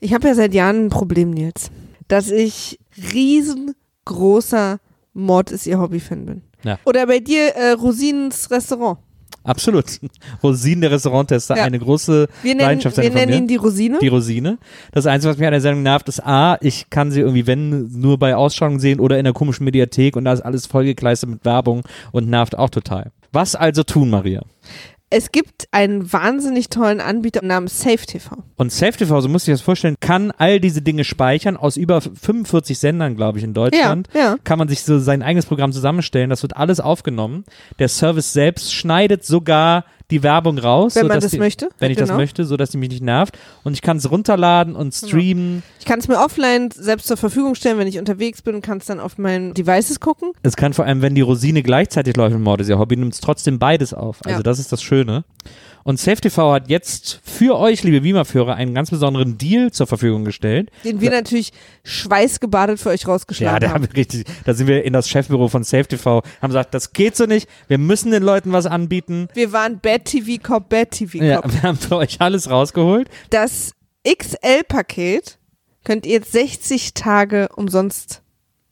Ich habe ja seit Jahren ein Problem, Nils, dass ich riesengroßer Mord ist ihr Hobby-Fan bin. Ja. Oder bei dir äh, Rosinens Restaurant. Absolut. Rosinen, der Restauranttester, Ja. eine große Wir nennen, Leidenschaft wir nennen ihn die Rosine. die Rosine. Das Einzige, was mich an der Sendung nervt, ist A, ich kann sie irgendwie, wenn, nur bei Ausschauungen sehen oder in der komischen Mediathek und da ist alles vollgekleistert mit Werbung und nervt auch total. Was also tun, Maria? Es gibt einen wahnsinnig tollen Anbieter namens SafeTV. Und SafeTV, so muss ich das vorstellen, kann all diese Dinge speichern aus über 45 Sendern, glaube ich, in Deutschland. Ja, ja. Kann man sich so sein eigenes Programm zusammenstellen. Das wird alles aufgenommen. Der Service selbst schneidet sogar die Werbung raus. Wenn man sodass das die, möchte. Wenn ich das Genau. möchte, so dass die mich nicht nervt. Und ich kann es runterladen und streamen. Ich kann es mir offline selbst zur Verfügung stellen, wenn ich unterwegs bin und kann es dann auf meinen Devices gucken. Es kann vor allem, wenn die Rosine gleichzeitig läuft im Mord ist ihr Hobby, nimmt es trotzdem beides auf. Also Ja. das ist das Schöne. Und SafeTV hat jetzt für euch, liebe Beamer-Führer, einen ganz besonderen Deal zur Verfügung gestellt. Den wir natürlich schweißgebadet für euch Ja, rausgeschlagen da haben. haben wir richtig, da sind wir in das Chefbüro von SafeTV, haben gesagt, das geht so nicht, wir müssen den Leuten was anbieten. Wir waren Bad TV Cop, Bad TV Cop. Ja, wir haben für euch alles rausgeholt. Das XL-Paket könnt ihr jetzt 60 Tage umsonst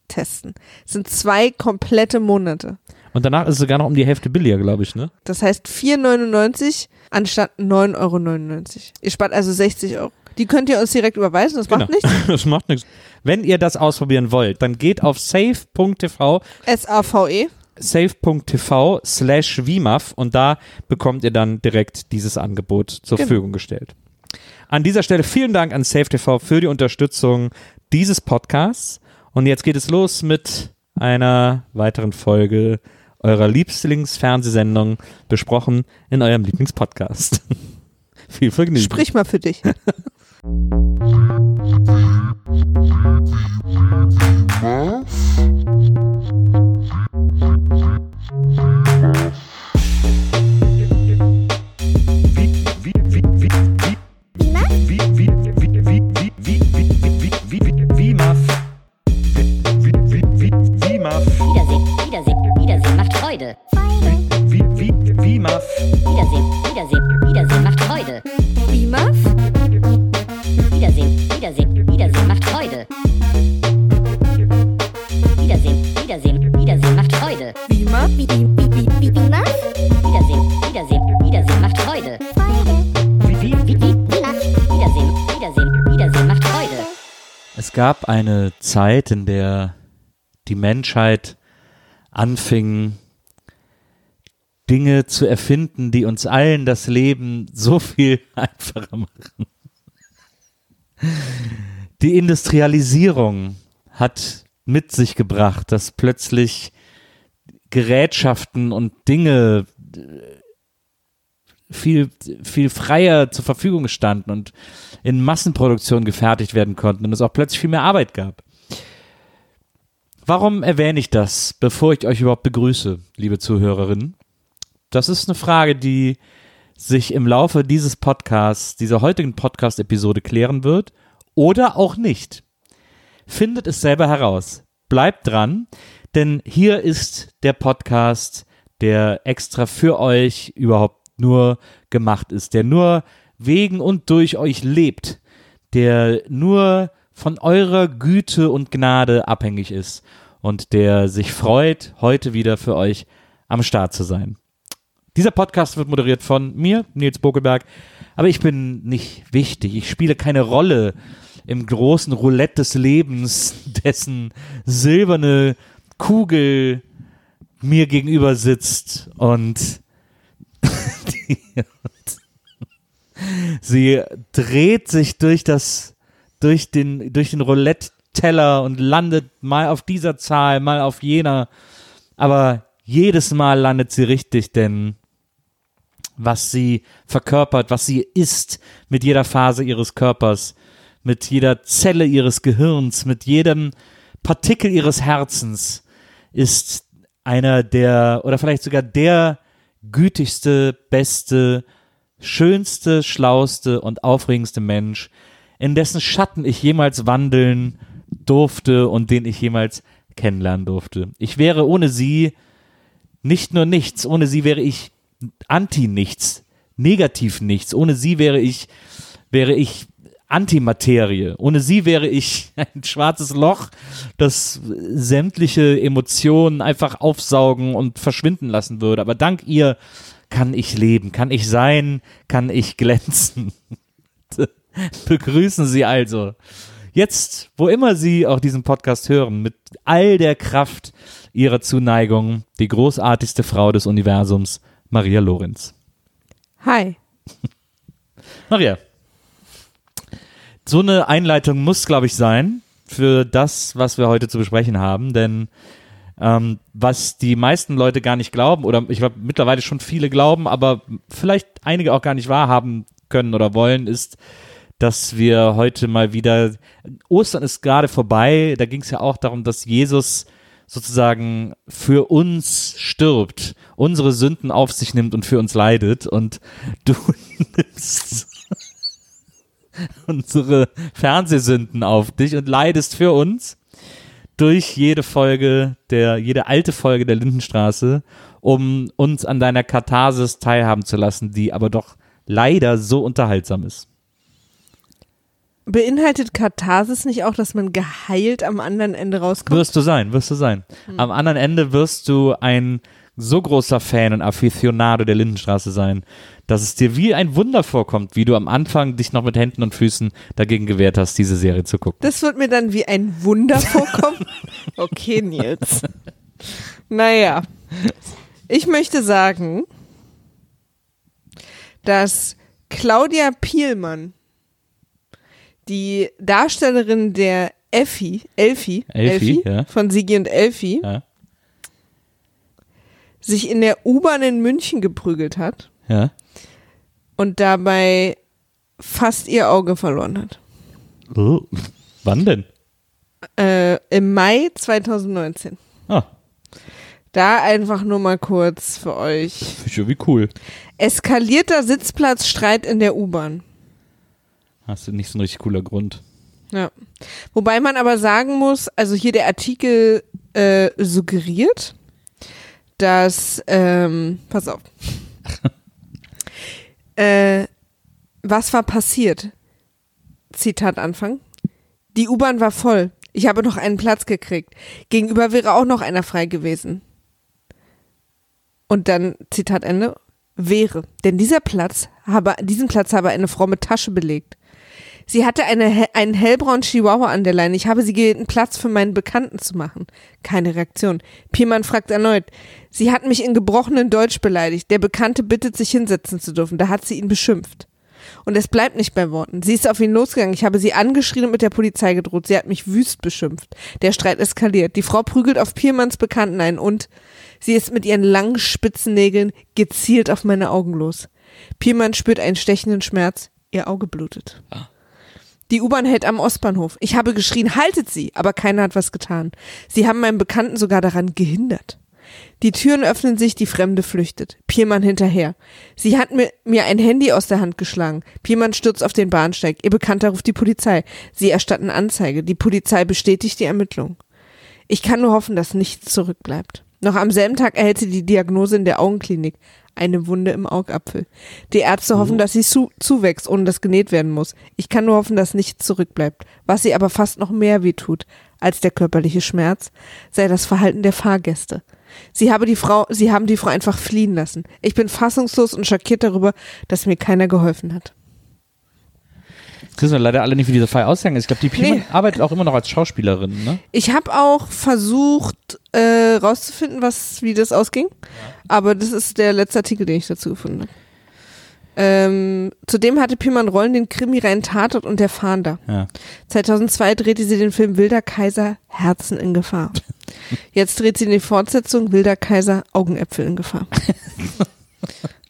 testen. Das sind zwei komplette Monate. Und danach ist es sogar noch um die Hälfte billiger, glaube ich, ne? Das heißt 4,99 anstatt 9,99 Euro. Ihr spart also 60 Euro. Die könnt ihr uns direkt überweisen, das macht Genau. nichts. Das macht nichts. Wenn ihr das ausprobieren wollt, dann geht auf safe.tv S-A-V-E. safe.tv slash VMAF und da bekommt ihr dann direkt dieses Angebot zur Genau. Verfügung gestellt. An dieser Stelle vielen Dank an SafeTV für die Unterstützung dieses Podcasts und jetzt geht es los mit einer weiteren Folge eurer Lieblingsfernsehsendung besprochen in eurem Lieblingspodcast. Viel Vergnügen. Sprich mal für dich. Wiedersehen, Wiedersehen macht Freude. Wiedersehen, Wiedersehen, Wiedersehen macht Freude. BIMAF? Wiedersehen, Wiedersehen, Wiedersehen macht Freude. Wiedersehen, Wiedersehen, Wiedersehen macht Freude. BIMAF? Wiedersehen, Wiedersehen, Wiedersehen macht Freude. Wiedersehen, Wiedersehen, Wiedersehen macht Freude. Es gab eine Zeit, in der die Menschheit anfing, Dinge zu erfinden, die uns allen das Leben so viel einfacher machen. Die Industrialisierung hat mit sich gebracht, dass plötzlich Gerätschaften und Dinge äh, viel, viel freier zur Verfügung standen und in Massenproduktion gefertigt werden konnten und es auch plötzlich viel mehr Arbeit gab. Warum erwähne ich das, bevor ich euch überhaupt begrüße, liebe Zuhörerinnen? Das ist eine Frage, die sich im Laufe dieses Podcasts, dieser heutigen Podcast-Episode klären wird oder auch nicht. Findet es selber heraus. Bleibt dran, denn hier ist der Podcast, der extra für euch überhaupt nur gemacht ist, der nur wegen und durch euch lebt, der nur von eurer Güte und Gnade abhängig ist und der sich freut, heute wieder für euch am Start zu sein. Dieser Podcast wird moderiert von mir, Nils Bokelberg, aber ich bin nicht wichtig. Ich spiele keine Rolle im großen Roulette des Lebens, dessen silberne Kugel mir gegenüber sitzt und, sie dreht sich durch das, durch den, durch den Roulette-Teller und landet mal auf dieser Zahl, mal auf jener. Aber jedes Mal landet sie richtig, denn was sie verkörpert, was sie ist mit jeder Phase ihres Körpers, mit jeder Zelle ihres Gehirns, mit jedem Partikel ihres Herzens, ist einer der, oder vielleicht sogar der gütigste, beste, schönste, schlauste und aufregendste Mensch, in dessen Schatten ich jemals wandeln durfte und den ich jemals kennenlernen durfte. Ich wäre ohne sie nicht nur nichts, ohne sie wäre ich anti nichts, negativ nichts, ohne sie wäre ich, wäre ich Antimaterie. Ohne sie wäre ich ein schwarzes Loch, das sämtliche Emotionen einfach aufsaugen und verschwinden lassen würde. Aber dank ihr kann ich leben, kann ich sein, kann ich glänzen. Begrüßen Sie also jetzt, wo immer Sie auch diesen Podcast hören, mit all der Kraft Ihrer Zuneigung, die großartigste Frau des Universums, Maria Lorenz. Hi. Maria, so eine Einleitung muss, glaube ich, sein für das, was wir heute zu besprechen haben, denn ähm, was die meisten Leute gar nicht glauben oder ich glaube mittlerweile schon viele glauben, aber vielleicht einige auch gar nicht wahrhaben können oder wollen, ist, dass wir heute mal wieder, Ostern ist gerade vorbei, da ging es ja auch darum, dass Jesus sozusagen für uns stirbt, unsere Sünden auf sich nimmt und für uns leidet und du nimmst unsere Fernsehsünden auf dich und leidest für uns durch jede Folge der, jede alte Folge der Lindenstraße, um uns an deiner Katharsis teilhaben zu lassen, die aber doch leider so unterhaltsam ist. Beinhaltet Katharsis nicht auch, dass man geheilt am anderen Ende rauskommt? Wirst du sein, wirst du sein. Am anderen Ende wirst du ein so großer Fan und Aficionado der Lindenstraße sein, dass es dir wie ein Wunder vorkommt, wie du am Anfang dich noch mit Händen und Füßen dagegen gewehrt hast, diese Serie zu gucken. Das wird mir dann wie ein Wunder vorkommen. Okay, Nils. Naja. Ich möchte sagen, dass Claudia Pielmann, die Darstellerin der Effi, Elfi, Elfi, ja. von Sigi und Elfi, Ja. sich in der U-Bahn in München geprügelt hat Ja. und dabei fast ihr Auge verloren hat. Oh. Wann denn? Äh, Im Mai 2019. Ah, Da einfach nur mal kurz für euch. ich irgendwie cool. Eskalierter Sitzplatzstreit in der U-Bahn. Hast du nicht so ein richtig cooler Grund. Ja. Wobei man aber sagen muss, also hier der Artikel äh, suggeriert, dass, ähm, pass auf. äh, was war passiert? Zitat Anfang. Die U-Bahn war voll. Ich habe noch einen Platz gekriegt. Gegenüber wäre auch noch einer frei gewesen. Und dann, Zitat Ende, wäre. Denn dieser Platz habe, diesen Platz habe eine Frau mit Tasche belegt. Sie hatte eine, einen hellbraunen Chihuahua an der Leine. Ich habe sie gebeten, Platz für meinen Bekannten zu machen. Keine Reaktion. Piermann fragt erneut. Sie hat mich in gebrochenen Deutsch beleidigt. Der Bekannte bittet, sich hinsetzen zu dürfen. Da hat sie ihn beschimpft. Und es bleibt nicht bei Worten. Sie ist auf ihn losgegangen. Ich habe sie angeschrien und mit der Polizei gedroht. Sie hat mich wüst beschimpft. Der Streit eskaliert. Die Frau prügelt auf Piermanns Bekannten ein und sie ist mit ihren langen spitzen Nägeln gezielt auf meine Augen los. Piermann spürt einen stechenden Schmerz. Ihr Auge blutet. Die U-Bahn hält am Ostbahnhof. Ich habe geschrien, haltet sie, aber keiner hat was getan. Sie haben meinen Bekannten sogar daran gehindert. Die Türen öffnen sich, die Fremde flüchtet. Piermann hinterher. Sie hat mir, mir ein Handy aus der Hand geschlagen. Piermann stürzt auf den Bahnsteig. Ihr Bekannter ruft die Polizei. Sie erstatten Anzeige. Die Polizei bestätigt die Ermittlung. Ich kann nur hoffen, dass nichts zurückbleibt. Noch am selben Tag erhält sie die Diagnose in der Augenklinik. Eine Wunde im Augapfel. Die Ärzte hoffen, dass sie zu, zuwächst, ohne dass genäht werden muss. Ich kann nur hoffen, dass nichts zurückbleibt. Was sie aber fast noch mehr wehtut als der körperliche Schmerz, sei das Verhalten der Fahrgäste. Sie, habe die Frau, sie haben die Frau einfach fliehen lassen. Ich bin fassungslos und schockiert darüber, dass mir keiner geholfen hat. Wissen wir leider alle nicht, wie dieser Fall ausgegangen ist. Ich glaube, die Piemann Nee. arbeitet auch immer noch als Schauspielerin, ne? Ich habe auch versucht, äh, rauszufinden, was, wie das ausging. Aber das ist der letzte Artikel, den ich dazu gefunden habe. Ähm, zudem hatte Piman Rollen den Krimi Rein Tatort und der Fahnder. Ja. 2002 drehte sie den Film Wilder Kaiser Herzen in Gefahr. Jetzt dreht sie die Fortsetzung Wilder Kaiser Augenäpfel in Gefahr.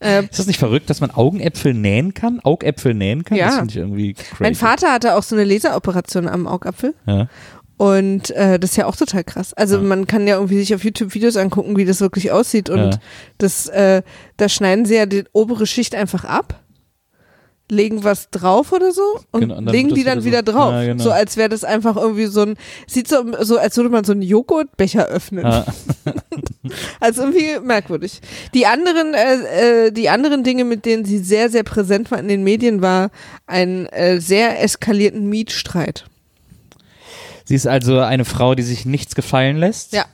äh, Ist das nicht verrückt, dass man Augenäpfel nähen kann? Augäpfel nähen kann? Ja. Das finde ich irgendwie crazy. mein Vater hatte auch so eine Laseroperation am Augapfel. Ja. Und äh, das ist ja auch total krass. Also Ja. man kann ja irgendwie sich auf YouTube Videos angucken, wie das wirklich aussieht. Und Ja. das, äh, da schneiden sie ja die obere Schicht einfach ab. Legen was drauf oder so und Genau, und legen die dann wieder wieder so- drauf. Ja, genau. So als wäre das einfach irgendwie so ein, sieht so, so als würde man so einen Joghurtbecher öffnen. Ah, Also irgendwie merkwürdig. Die anderen, äh, äh, die anderen Dinge, mit denen sie sehr, sehr präsent war in den Medien, war ein äh, sehr eskalierten Mietstreit. sie ist also eine Frau, die sich nichts gefallen lässt. Ja.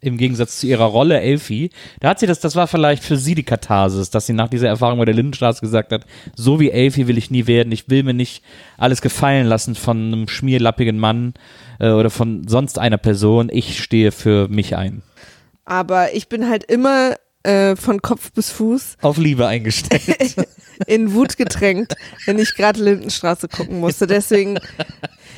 Im Gegensatz zu ihrer Rolle Elfie. Da hat sie das, das war vielleicht für sie die Katharsis, dass sie nach dieser Erfahrung bei der Lindenstraße gesagt hat, so wie Elfie will ich nie werden. Ich will mir nicht alles gefallen lassen von einem schmierlappigen Mann äh, oder von sonst einer Person. Ich stehe für mich ein. Aber ich bin halt immer äh, von Kopf bis Fuß Auf Liebe eingestellt. in Wut getränkt, wenn ich gerade Lindenstraße gucken musste. Deswegen,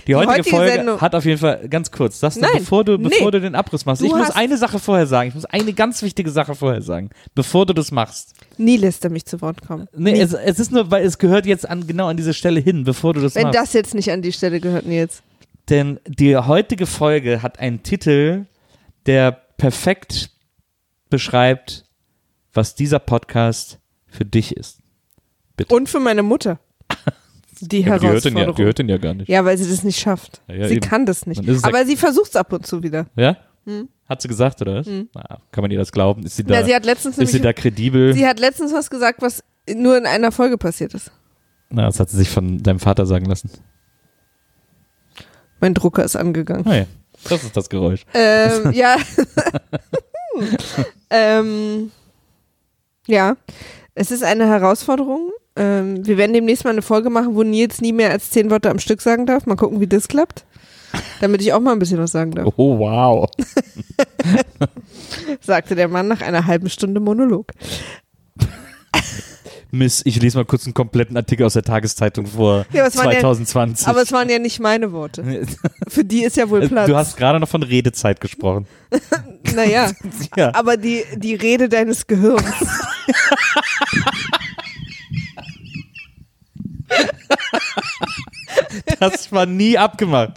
Die heutige, heutige Folge Sendung- hat auf jeden Fall, ganz kurz, das Nein, bevor du, nee. bevor du den Abriss machst. Ich muss eine Sache vorher sagen. Ich muss eine ganz wichtige Sache vorher sagen, bevor du das machst. nie lässt er mich zu Wort kommen. Nee, es, es ist nur, weil es gehört jetzt an, genau an diese Stelle hin, bevor du das Wenn machst. das jetzt nicht an die Stelle gehört, Nils. Denn die heutige Folge hat einen Titel, der perfekt beschreibt, was dieser Podcast für dich ist. Und für meine Mutter. Die Ja, aber die hört den ja, Herausforderung. die hört den ja gar nicht. Ja, weil sie das nicht schafft. Ja, ja, sie eben. kann das nicht. Aber sie versucht es ab und zu wieder. Ja? Hat sie gesagt, oder was? Na, kann man ihr das glauben? Ist sie da, Ja, sie hat letztens ist sie da kredibel? sie hat letztens was gesagt, was nur in einer Folge passiert ist. Na, das hat sie sich von deinem Vater sagen lassen. Mein Drucker ist angegangen. Ah ja, das ist das Geräusch. ähm, ja. ähm, ja, es ist eine Herausforderung. Ähm, wir werden demnächst mal eine Folge machen, wo Nils nie mehr als zehn Wörter am Stück sagen darf. Mal gucken, wie das klappt. Damit ich auch mal ein bisschen was sagen darf, Oh, wow. sagte der Mann nach einer halben Stunde Monolog. Miss, ich lese mal kurz einen kompletten Artikel aus der Tageszeitung vor Ja, aber es waren ja- 2020. Aber es waren ja nicht meine Worte. Für die ist ja wohl Platz. du hast gerade noch von Redezeit gesprochen. naja, Ja. aber die, die Rede deines Gehirns. Das war nie abgemacht.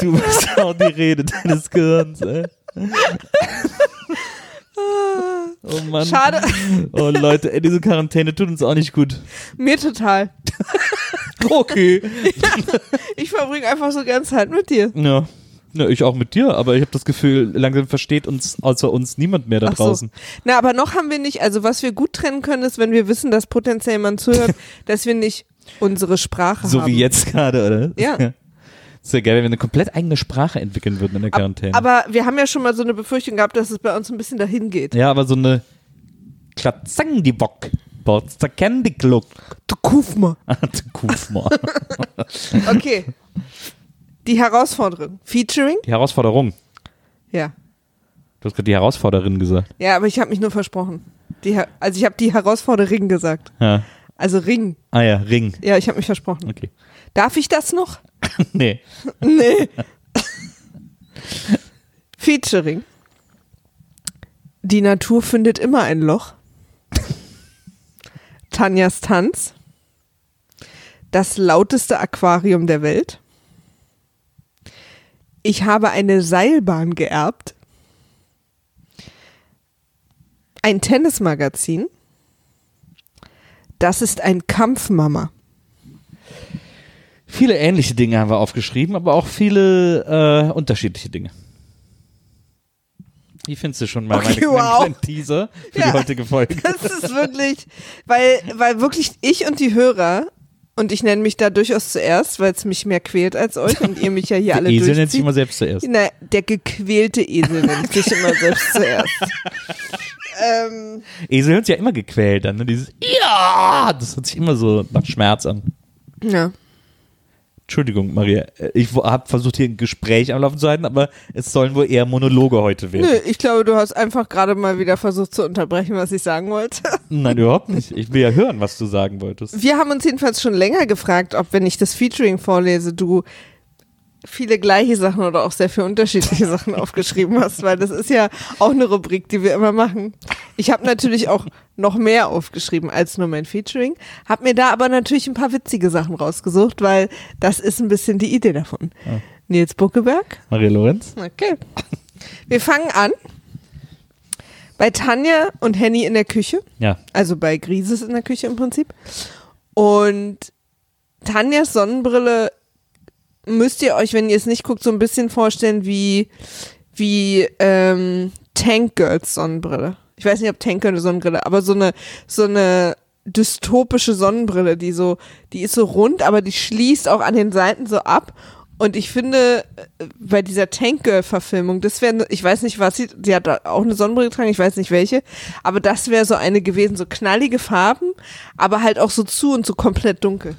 Du bist auch die Rede deines Gehirns, ey. Oh Mann. Schade. Oh Leute, ey, diese Quarantäne tut uns auch nicht gut. Mir total. Okay. Ich verbringe einfach so gern Zeit mit dir. Ja. Ja, ich auch mit dir, aber ich habe das Gefühl, langsam versteht uns außer uns niemand mehr da Ach so. draußen. Na, aber noch haben wir nicht, also was wir gut trennen können, ist, wenn wir wissen, dass potenziell jemand zuhört, dass wir nicht unsere Sprache So haben. wie jetzt gerade, oder? Ja. Ist ja geil, wenn wir eine komplett eigene Sprache entwickeln würden in der Quarantäne. Aber wir haben ja schon mal so eine Befürchtung gehabt, dass es bei uns ein bisschen dahin geht. ja, aber so eine Klatzang die Bock. Borster Candy Gluck. Du Kufma. Kufma. Okay. Die Herausforderung. Featuring? Die Herausforderung. Ja. Du hast gerade die Herausforderin gesagt. Ja, aber ich habe mich nur versprochen. Die, also ich habe die Herausforderin gesagt. Ja. Also Ring. Ah ja, Ring. Ja, ich habe mich versprochen. Okay. Darf ich das noch? nee. Nee. Featuring. Die Natur findet immer ein Loch. Tanjas Tanz. Das lauteste Aquarium der Welt. Ich habe eine Seilbahn geerbt. Ein Tennismagazin. Das ist ein Kampfmama. Viele ähnliche Dinge haben wir aufgeschrieben, aber auch viele äh, unterschiedliche Dinge. Wie findest du schon mal Okay, meine, wow. Teaser für Ja. die heutige Folge? Das ist wirklich, weil, weil wirklich ich und die Hörer, und ich nenne mich da durchaus zuerst, weil es mich mehr quält als euch und ihr mich ja hier alle Der Esel nennt sich durchzieht. immer selbst zuerst. Na, der gequälte Esel nennt sich immer selbst zuerst. ähm, Esel hört sich ja immer gequält an. Ne? Dieses Ja, das hört sich immer so nach Schmerz an. ja. Entschuldigung, Maria. äh, Ich habe versucht, hier ein Gespräch am Laufen zu halten, aber es sollen wohl eher Monologe heute werden. Nö, ich glaube, du hast einfach gerade mal wieder versucht zu unterbrechen, was ich sagen wollte. Nein, überhaupt nicht. Ich will ja hören, was du sagen wolltest. Wir haben uns jedenfalls schon länger gefragt, ob, wenn ich das Featuring vorlese, du viele gleiche Sachen oder auch sehr viele unterschiedliche Sachen aufgeschrieben hast, weil das ist ja auch eine Rubrik, die wir immer machen. Ich habe natürlich auch noch mehr aufgeschrieben als nur mein Featuring, habe mir da aber natürlich ein paar witzige Sachen rausgesucht, weil das ist ein bisschen die Idee davon. Nils Buckeberg. Maria Lorenz? Okay. Wir fangen an bei Tanja und Henny in der Küche. Ja. Also bei Grieses in der Küche im Prinzip. Und Tanjas Sonnenbrille müsst ihr euch, wenn ihr es nicht guckt, so ein bisschen vorstellen wie, wie ähm, Tank Girls Sonnenbrille. Ich weiß nicht, ob Tank Girl eine Sonnenbrille, aber so eine, so eine dystopische Sonnenbrille, die so, die ist so rund, aber die schließt auch an den Seiten so ab. Und ich finde, äh, bei dieser Tank Girl Verfilmung, das wäre, ich weiß nicht, was sie, sie hat auch eine Sonnenbrille getragen, ich weiß nicht welche, aber das wäre so eine gewesen, so knallige Farben, aber halt auch so zu und so komplett dunkel.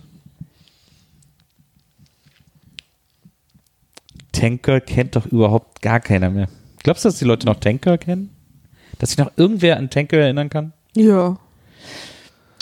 Tanker kennt doch überhaupt gar keiner mehr. Glaubst du, dass die Leute noch Tanker kennen? Dass sich noch irgendwer an Tanker erinnern kann? Ja.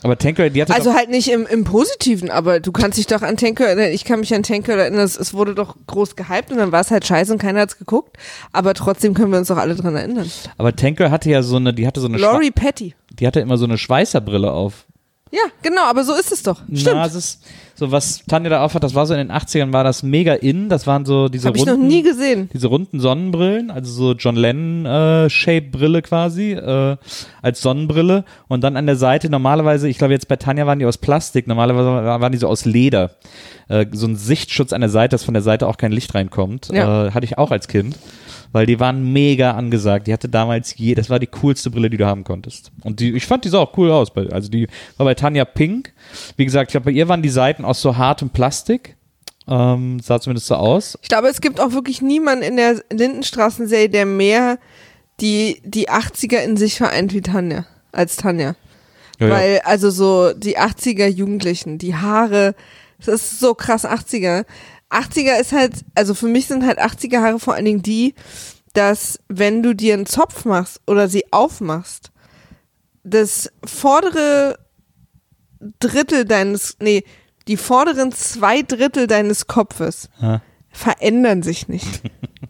Aber Tanker, die hatte Also halt nicht im, im Positiven, aber du kannst dich doch an Tanker erinnern. Ich kann mich an Tanker erinnern, es, es wurde doch groß gehypt und dann war es halt scheiße und keiner hat's geguckt. Aber trotzdem können wir uns doch alle dran erinnern. aber Tanker hatte ja so eine, die hatte so eine, Schwa Laurie Petty. die hatte immer so eine Schweißerbrille auf. Ja, genau, aber so ist es doch. Stimmt. Na, es ist so, was Tanja da aufhat, das war so in den 80ern, war das mega in. Das waren so diese Habe ich noch runden, nie gesehen. diese runden Sonnenbrillen, also so John Lennon äh, quasi äh, als Sonnenbrille und dann an der Seite normalerweise, ich glaube jetzt bei Tanja waren die aus Plastik, normalerweise waren die so aus Leder. Äh, so ein Sichtschutz an der Seite, dass von der Seite auch kein Licht reinkommt, Ja. äh, hatte ich auch als Kind. Weil die waren mega angesagt. Die hatte damals je, das war die coolste Brille, die du haben konntest. Und die, ich fand die sah auch cool aus. Also die war bei Tanja pink. Wie gesagt, ich glaube, bei ihr waren die Seiten aus so hartem Plastik. Ähm, sah zumindest so aus. Ich glaube, es gibt auch wirklich niemanden in der Lindenstraßenserie, der mehr die, die 80er in sich vereint wie Tanja, als Tanja. Ja, ja. Weil, also so die 80er Jugendlichen, die Haare, das ist so krass 80er. 80er ist halt, also für mich sind halt 80er Haare vor allen Dingen die, dass wenn du dir einen Zopf machst oder sie aufmachst, das vordere Drittel deines, nee, die vorderen zwei Drittel deines Kopfes Ja. verändern sich nicht.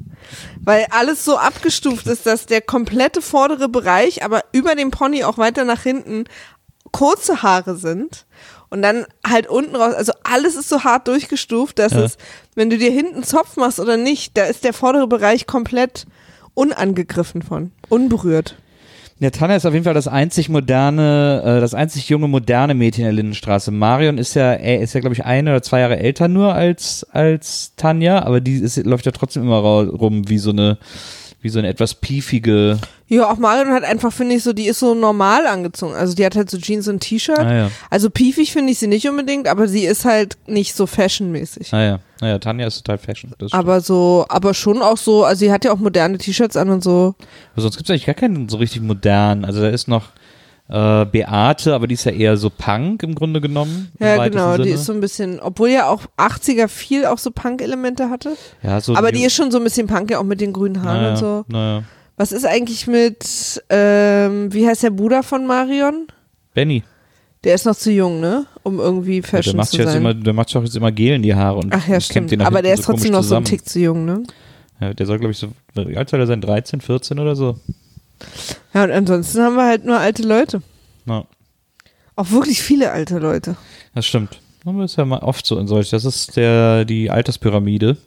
Weil alles so abgestuft ist, dass der komplette vordere Bereich, aber über dem Pony auch weiter nach hinten kurze Haare sind und dann halt unten raus, also alles ist so hart durchgestuft, dass Ja. es, wenn du dir hinten Zopf machst oder nicht, da ist der vordere Bereich komplett unangegriffen von, unberührt. Ja, Tanja ist auf jeden Fall das einzig moderne, äh, das einzig junge moderne Mädchen in der Lindenstraße. Marion ist ja, er ist ja glaube ich ein oder zwei Jahre älter nur als als Tanja, aber die ist, läuft ja trotzdem immer rum wie so eine wie so eine etwas piefige. Ja, auch Marion hat einfach, finde ich, so, die ist so normal angezogen. Also die hat halt so Jeans und T-Shirt. Ah ja, Also piefig finde ich sie nicht unbedingt, aber sie ist halt nicht so fashionmäßig. ah ja, naja, Tanja ist total Fashion. Aber so, aber schon auch so, also sie hat ja auch moderne T-Shirts an und so. Aber sonst gibt es eigentlich gar keinen so richtig modernen. Also da ist noch äh, Beate, aber die ist ja eher so Punk im Grunde genommen. im Ja, genau, die Sinne. ist so ein bisschen, obwohl ja auch 80er viel auch so Punk-Elemente hatte. ja, so aber die ist schon so ein bisschen Punk, ja auch mit den grünen Haaren naja, und so. Naja. Was ist eigentlich mit, ähm, wie heißt der Bruder von Marion? Benny. Der ist noch zu jung, ne? Um irgendwie Ja, der Fashion macht zu jetzt sein. immer, der macht sich auch jetzt immer Gel in die Haare und Ach ja, stimmt. den Aber der ist trotzdem komisch noch so ein zusammen. Tick zu jung, ne? Ja, der soll, glaube ich, so, wie alt soll er sein? 13, 14 oder so? Ja, und ansonsten haben wir halt nur alte Leute. Ja, Auch wirklich viele alte Leute. das stimmt. Das ist ja mal oft so in solch. Das ist der, die Alterspyramide.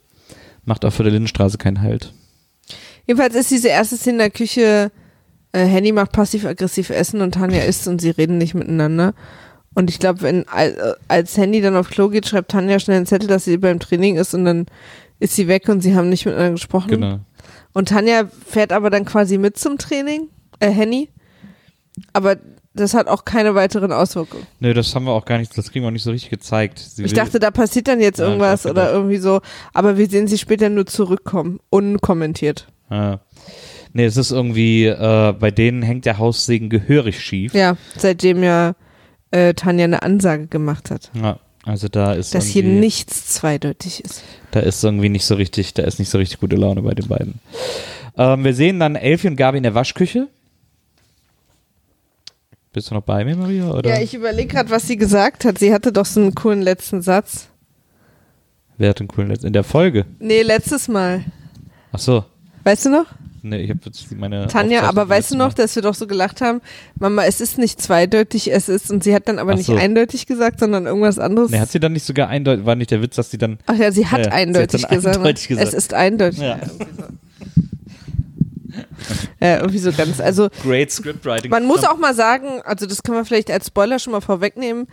Macht auch für der Lindenstraße keinen Halt. Jedenfalls ist diese erste Szene in der Küche, äh, Henny macht passiv-aggressiv Essen und Tanja isst und sie reden nicht miteinander. Und ich glaube, wenn äh, als Handy dann auf Klo geht, schreibt Tanja schnell einen Zettel, dass sie beim Training ist und dann ist sie weg und sie haben nicht miteinander gesprochen. Genau. Und Tanja fährt aber dann quasi mit zum Training, äh, Henny. Aber das hat auch keine weiteren Auswirkungen. Nö, das haben wir auch gar nicht, das kriegen wir auch nicht so richtig gezeigt. Sie Ich dachte, da passiert dann jetzt irgendwas oder irgendwie so. Aber wir sehen sie später nur zurückkommen, unkommentiert. Ja. Nee, es ist irgendwie, äh, bei denen hängt der Haussegen gehörig schief. Ja, seitdem ja äh, Tanja eine Ansage gemacht hat. Ja, also da ist Dass hier nichts zweideutig ist. Da ist irgendwie nicht so richtig, da ist nicht so richtig gute Laune bei den beiden. Ähm, wir sehen dann Elfie und Gabi in der Waschküche. Bist du noch bei mir, Maria? Oder? Ja, ich überlege gerade, was sie gesagt hat. Sie hatte doch so einen coolen letzten Satz. Wer hat den coolen Letz- In der Folge. Nee, letztes Mal. Ach so. Weißt du noch? Nee, ich habe jetzt meine. Tanja, aber weißt du noch, dass wir doch so gelacht haben, Mama, es ist nicht zweideutig, es ist, und sie hat dann aber Ach nicht so. eindeutig gesagt, sondern irgendwas anderes. Nee, hat sie dann nicht sogar eindeutig, war nicht der Witz, dass sie dann. Ach ja, sie hat Ja, ja, sie hat eindeutig, gesagt. eindeutig gesagt. Es ist eindeutig. Ja. Äh, irgendwie so ganz, also Great Scriptwriting. man muss auch mal sagen, also das können wir vielleicht als Spoiler schon mal vorwegnehmen,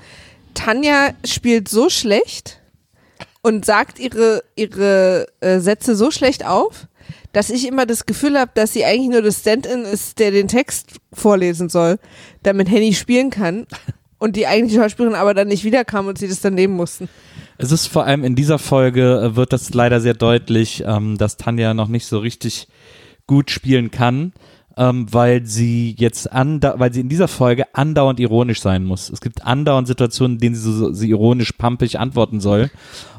Tanja spielt so schlecht und sagt ihre, ihre äh, Sätze so schlecht auf, dass ich immer das Gefühl habe, dass sie eigentlich nur das Stand-in ist, der den Text vorlesen soll, damit Henny spielen kann. Und die eigentliche Schauspielerin aber dann nicht wiederkam und sie das dann nehmen mussten. Es ist vor allem in dieser Folge äh, wird das leider sehr deutlich, ähm, dass Tanja noch nicht so richtig gut spielen kann, ähm, weil sie jetzt anda weil sie in dieser Folge andauernd ironisch sein muss. Es gibt andauernd Situationen, in denen sie so, so, so ironisch pampig antworten soll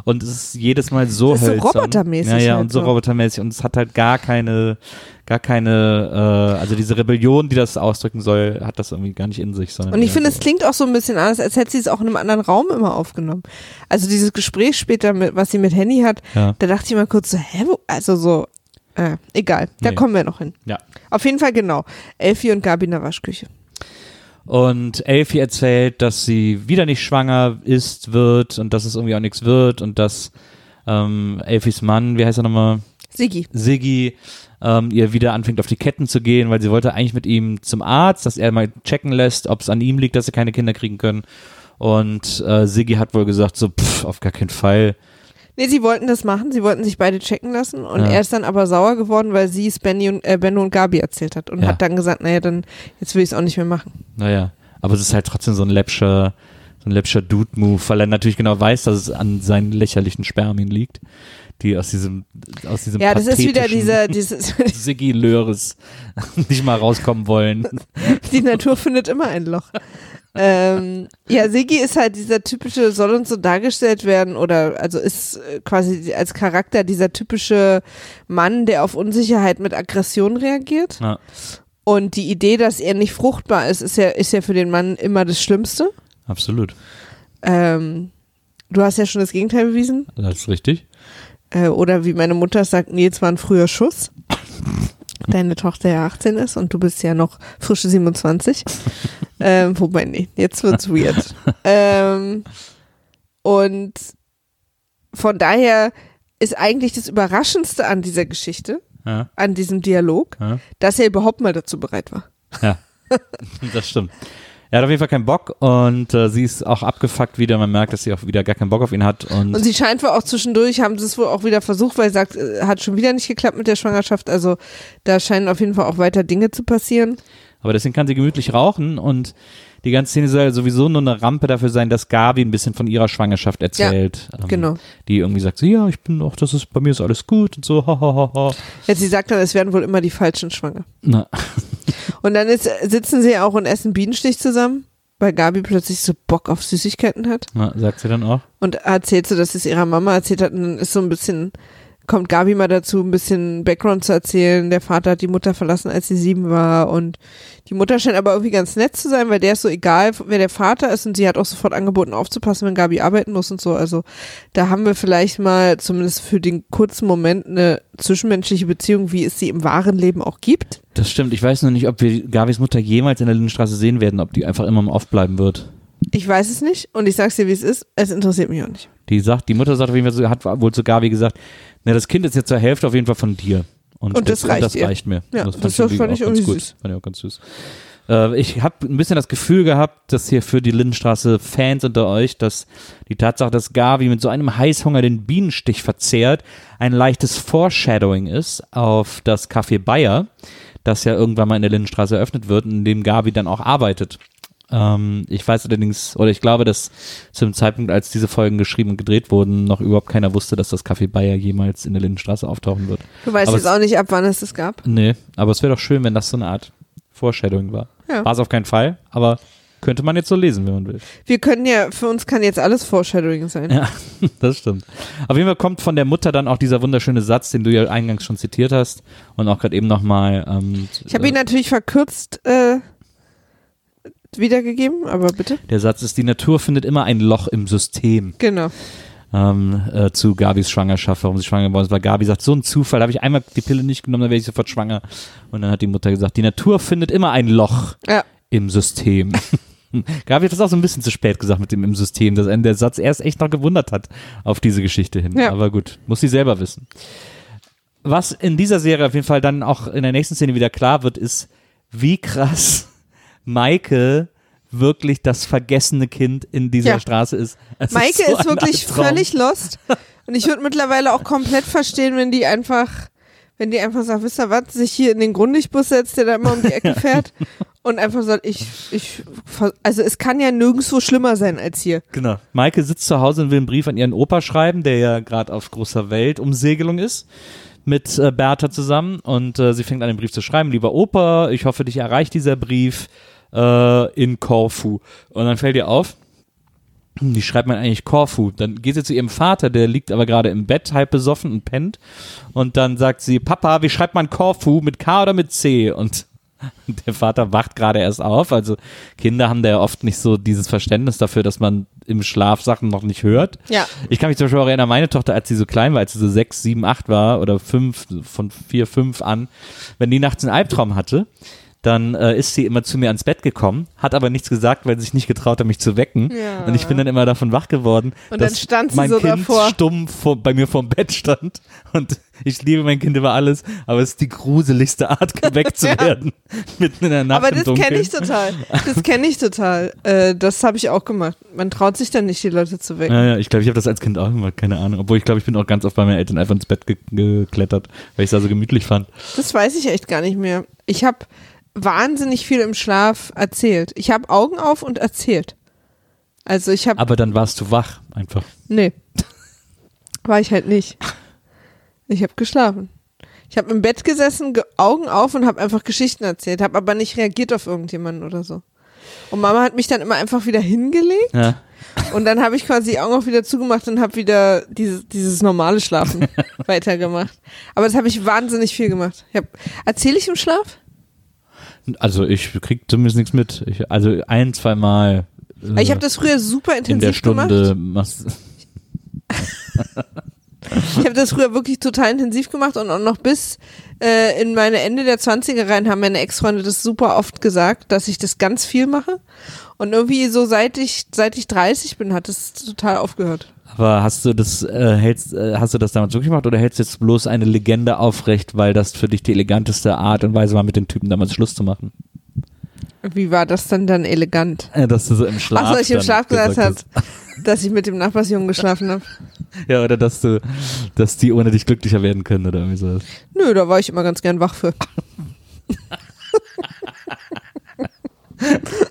und es ist jedes Mal so Das ist so hölzern. robotermäßig Ja, ja, halt und so so. robotermäßig und es hat halt gar keine gar keine äh, also diese Rebellion, die das ausdrücken soll, hat das irgendwie gar nicht in sich, sondern Und ich finde, so. es klingt auch so ein bisschen anders, als hätte sie es auch in einem anderen Raum immer aufgenommen. Also dieses Gespräch später, mit, was sie mit Henny hat, Ja. da dachte ich mal kurz so, hä, wo? also so, äh, egal, da Nee. kommen wir noch hin. Ja. Auf jeden Fall genau, Elfie und Gabi in der Waschküche. Und Elfie erzählt, dass sie wieder nicht schwanger ist, wird und dass es irgendwie auch nichts wird und dass ähm, Elfies Mann, wie heißt er nochmal? Sigi. Siggi, ähm, ihr wieder anfängt auf die Ketten zu gehen, weil sie wollte eigentlich mit ihm zum Arzt, dass er mal checken lässt, ob es an ihm liegt, dass sie keine Kinder kriegen können. Und äh, Siggi hat wohl gesagt, so, pff, auf gar keinen Fall. Nee, sie wollten das machen, sie wollten sich beide checken lassen und Ja. er ist dann aber sauer geworden, weil sie es Benny und, äh, Benno und Gabi erzählt hat und Ja. hat dann gesagt, naja, dann jetzt will ich es auch nicht mehr machen. Naja, aber es ist halt trotzdem so ein läppscher, so ein läppscher Dude-Move, weil er natürlich genau weiß, dass es an seinen lächerlichen Spermien liegt, die aus diesem, aus diesem Ja, das ist wieder dieser, dieses, Siggi Löres nicht mal rauskommen wollen. die Natur findet immer ein Loch. Ähm, ja, Sigi ist halt dieser typische, soll uns so dargestellt werden oder also ist äh, quasi als Charakter dieser typische Mann, der auf Unsicherheit mit Aggression reagiert. Ja. Und die Idee, dass er nicht fruchtbar ist, ist ja, ist ja für den Mann immer das Schlimmste. Absolut. Ähm, du hast ja schon das Gegenteil bewiesen. Das ist richtig. Äh, oder wie meine Mutter sagt, nee, es war ein früher Schuss. Deine Tochter ja 18 ist und du bist ja noch frische 27. ähm, wobei, nee, jetzt wird's weird. ähm, und von daher ist eigentlich das Überraschendste an dieser Geschichte, Ja, an diesem Dialog, ja, dass er überhaupt mal dazu bereit war. ja. das stimmt. Er hat auf jeden Fall keinen Bock und äh, sie ist auch abgefuckt wieder. Man merkt, dass sie auch wieder gar keinen Bock auf ihn hat. Und, Und sie scheint wohl auch zwischendurch, haben sie es wohl auch wieder versucht, weil sie sagt, äh, hat schon wieder nicht geklappt mit der Schwangerschaft. Also da scheinen auf jeden Fall auch weiter Dinge zu passieren. aber deswegen kann sie gemütlich rauchen und die ganze Szene soll sowieso nur eine Rampe dafür sein, dass Gabi ein bisschen von ihrer Schwangerschaft erzählt. ähm, genau. Die irgendwie sagt, so, ja, ich bin auch, das ist, bei mir ist alles gut und so, ha, ha, ha, ha. Jetzt sie sagt dann, es werden wohl immer die Falschen schwanger. Na, Und dann ist, sitzen sie auch und essen Bienenstich zusammen, weil Gabi plötzlich so Bock auf Süßigkeiten hat. na, sagt sie dann auch. Und erzählt so, dass es ihrer Mama erzählt hat. Und dann ist so ein bisschen, kommt Gabi mal dazu, ein bisschen Background zu erzählen. Der Vater hat die Mutter verlassen, als sie sieben war. Und die Mutter scheint aber irgendwie ganz nett zu sein, weil der ist so egal, wer der Vater ist. Und sie hat auch sofort angeboten, aufzupassen, wenn Gabi arbeiten muss und so. Also da haben wir vielleicht mal zumindest für den kurzen Moment eine zwischenmenschliche Beziehung, wie es sie im wahren Leben auch gibt. Das stimmt. Ich weiß nur nicht, ob wir Gabis Mutter jemals in der Lindenstraße sehen werden, ob die einfach immer im Off bleiben wird. Ich weiß es nicht und ich sag's dir, wie es ist. Es interessiert mich auch nicht. Die sagt, die Mutter sagt auf jeden Fall, so- hat wohl zu Gabi gesagt, na, das Kind ist jetzt zur Hälfte auf jeden Fall von dir. Und das reicht das ihr. reicht mir. Ja, das das fand, fand ich ich auch ganz irgendwie gut. süß. Fand ich auch ganz süß. Äh, ich habe ein bisschen das Gefühl gehabt, dass hier für die Lindenstraße Fans unter euch, dass die Tatsache, dass Gabi mit so einem Heißhunger den Bienenstich verzehrt, ein leichtes Foreshadowing ist auf das Café Bayer, das ja irgendwann mal in der Lindenstraße eröffnet wird, in dem Gabi dann auch arbeitet. Ähm, ich weiß allerdings, oder ich glaube, dass zum Zeitpunkt, als diese Folgen geschrieben und gedreht wurden, noch überhaupt keiner wusste, dass das Café Bayer jemals in der Lindenstraße auftauchen wird. Du weißt Aber jetzt es- auch nicht, ab wann es das gab. Nee, aber es wäre doch schön, wenn das so eine Art Foreshadowing war. Ja. War es auf keinen Fall, aber könnte man jetzt so lesen, wenn man will. Wir können ja, für uns kann jetzt alles Foreshadowing sein. Ja, das stimmt. Auf jeden Fall kommt von der Mutter dann auch dieser wunderschöne Satz, den du ja eingangs schon zitiert hast und auch gerade eben nochmal. Ähm, Ich habe ihn natürlich verkürzt äh, wiedergegeben, aber bitte. der Satz ist, die Natur findet immer ein Loch im System Genau. ähm, äh, zu Gabis Schwangerschaft, warum sie schwanger geworden ist. Weil Gabi sagt, so ein Zufall, habe ich einmal die Pille nicht genommen, dann wäre ich sofort schwanger. Und dann hat die Mutter gesagt, die Natur findet immer ein Loch Ja. im System. Gabi hat das auch so ein bisschen zu spät gesagt mit dem im System, dass einen der Satz erst echt noch gewundert hat auf diese Geschichte hin. Ja. Aber gut, muss sie selber wissen. was in dieser Serie auf jeden Fall dann auch in der nächsten Szene wieder klar wird, ist, wie krass Maike wirklich das vergessene Kind in dieser Ja. Straße ist. Es Maike so ist wirklich Albtraum. völlig lost. Und ich würde mittlerweile auch komplett verstehen, wenn die einfach, wenn die einfach sagt, wisst ihr was, sich hier in den Grundigbus setzt, der da immer um die Ecke fährt und einfach sagt, ich, ich, also es kann ja nirgendwo schlimmer sein als hier. Genau. Maike sitzt zu Hause und will einen Brief an ihren Opa schreiben, der ja gerade auf großer Weltumsegelung ist, mit äh, Bertha zusammen. Und äh, sie fängt an, den Brief zu schreiben. Lieber Opa, ich hoffe, dich erreicht dieser Brief äh, in Korfu. Und dann fällt ihr auf, hm, wie schreibt man eigentlich Korfu? Dann geht sie zu ihrem Vater, der liegt aber gerade im Bett, halb besoffen und pennt. Und dann sagt sie, Papa, wie schreibt man Korfu? Mit K oder mit C? Und der Vater wacht gerade erst auf. Also Kinder haben da ja oft nicht so dieses Verständnis dafür, dass man im Schlaf Sachen noch nicht hört. Ja. Ich kann mich zum Beispiel auch erinnern, meine Tochter, als sie so klein war, als sie so sechs, sieben, acht war oder fünf, von vier, fünf an, wenn die nachts einen Albtraum hatte, dann äh, ist sie immer zu mir ans Bett gekommen, hat aber nichts gesagt, weil sie sich nicht getraut hat, mich zu wecken. Ja. Und ich bin dann immer davon wach geworden, Und dann dass stand sie mein so Kind davor. stumm vor, bei mir vorm Bett stand. Und ich liebe mein Kind über alles, aber es ist die gruseligste Art, geweckt zu Ja. werden. Mitten in der Nacht Aber das kenne ich total. Das kenne ich total. Äh, das habe ich auch gemacht. Man traut sich dann nicht, die Leute zu wecken. Ja, ja, ich glaube, ich habe das als Kind auch gemacht, keine Ahnung. Obwohl ich glaube, ich bin auch ganz oft bei meinen Eltern einfach ins Bett ge geklettert, weil ich es da so gemütlich fand. Das weiß ich echt gar nicht mehr. Ich habe wahnsinnig viel im Schlaf erzählt. Ich habe Augen auf und erzählt. Also ich habe, Aber dann warst du wach, einfach. nee, war ich halt nicht. Ich habe geschlafen. Ich habe im Bett gesessen, ge Augen auf und habe einfach Geschichten erzählt, habe aber nicht reagiert auf irgendjemanden oder so. Und Mama hat mich dann immer einfach wieder hingelegt Ja. und dann habe ich quasi die Augen auch wieder zugemacht und habe wieder dieses, dieses normale Schlafen weitergemacht. Aber das habe ich wahnsinnig viel gemacht. Erzähle ich im Schlaf? Also ich krieg zumindest nichts mit. Ich, also ein, zwei Mal äh, Ich habe das früher super in der intensiv Stunde gemacht. Ich habe das früher wirklich total intensiv gemacht und auch noch bis äh, in meine Ende der 20er rein haben meine Ex-Freunde das super oft gesagt, dass ich das ganz viel mache. Und irgendwie so seit ich seit ich 30 bin, hat es total aufgehört. aber hast du das äh, hältst äh, hast du das damals wirklich gemacht oder hältst du jetzt bloß eine Legende aufrecht, weil das für dich die eleganteste Art und Weise war, mit den Typen damals Schluss zu machen? Wie war das dann dann elegant? Äh, dass du so im Schlaf Achso, ich im Schlaf gesagt hast. habe, dass ich mit dem Nachbarsjungen geschlafen habe. Ja, oder dass du, dass die ohne dich glücklicher werden können oder irgendwie so. Nö, da war ich immer ganz gern wach für.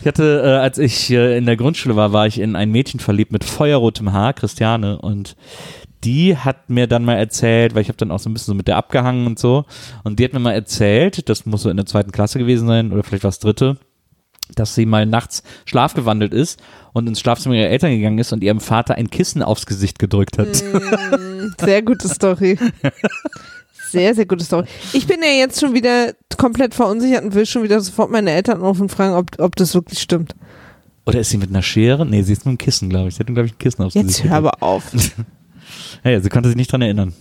Ich hatte, äh, als ich äh, in der Grundschule war, war ich in ein Mädchen verliebt mit feuerrotem Haar, Christiane, und die hat mir dann mal erzählt, weil ich habe dann auch so ein bisschen so mit der abgehangen und so, und die hat mir mal erzählt, das muss so in der zweiten Klasse gewesen sein, oder vielleicht war es dritte, dass sie mal nachts schlafgewandelt ist und ins Schlafzimmer ihrer Eltern gegangen ist und ihrem Vater ein Kissen aufs Gesicht gedrückt hat. Sehr gute Story. Sehr, sehr gute Story. Ich bin ja jetzt schon wieder komplett verunsichert und will schon wieder sofort meine Eltern anrufen und fragen, ob, ob das wirklich stimmt. Oder ist sie mit einer Schere? Nee, sie ist mit einem Kissen, glaube ich. Sie hat, glaube ich, ein Kissen aufs Jetzt Gesicht hör aber auf. Ja, ja, sie konnte sich nicht dran erinnern.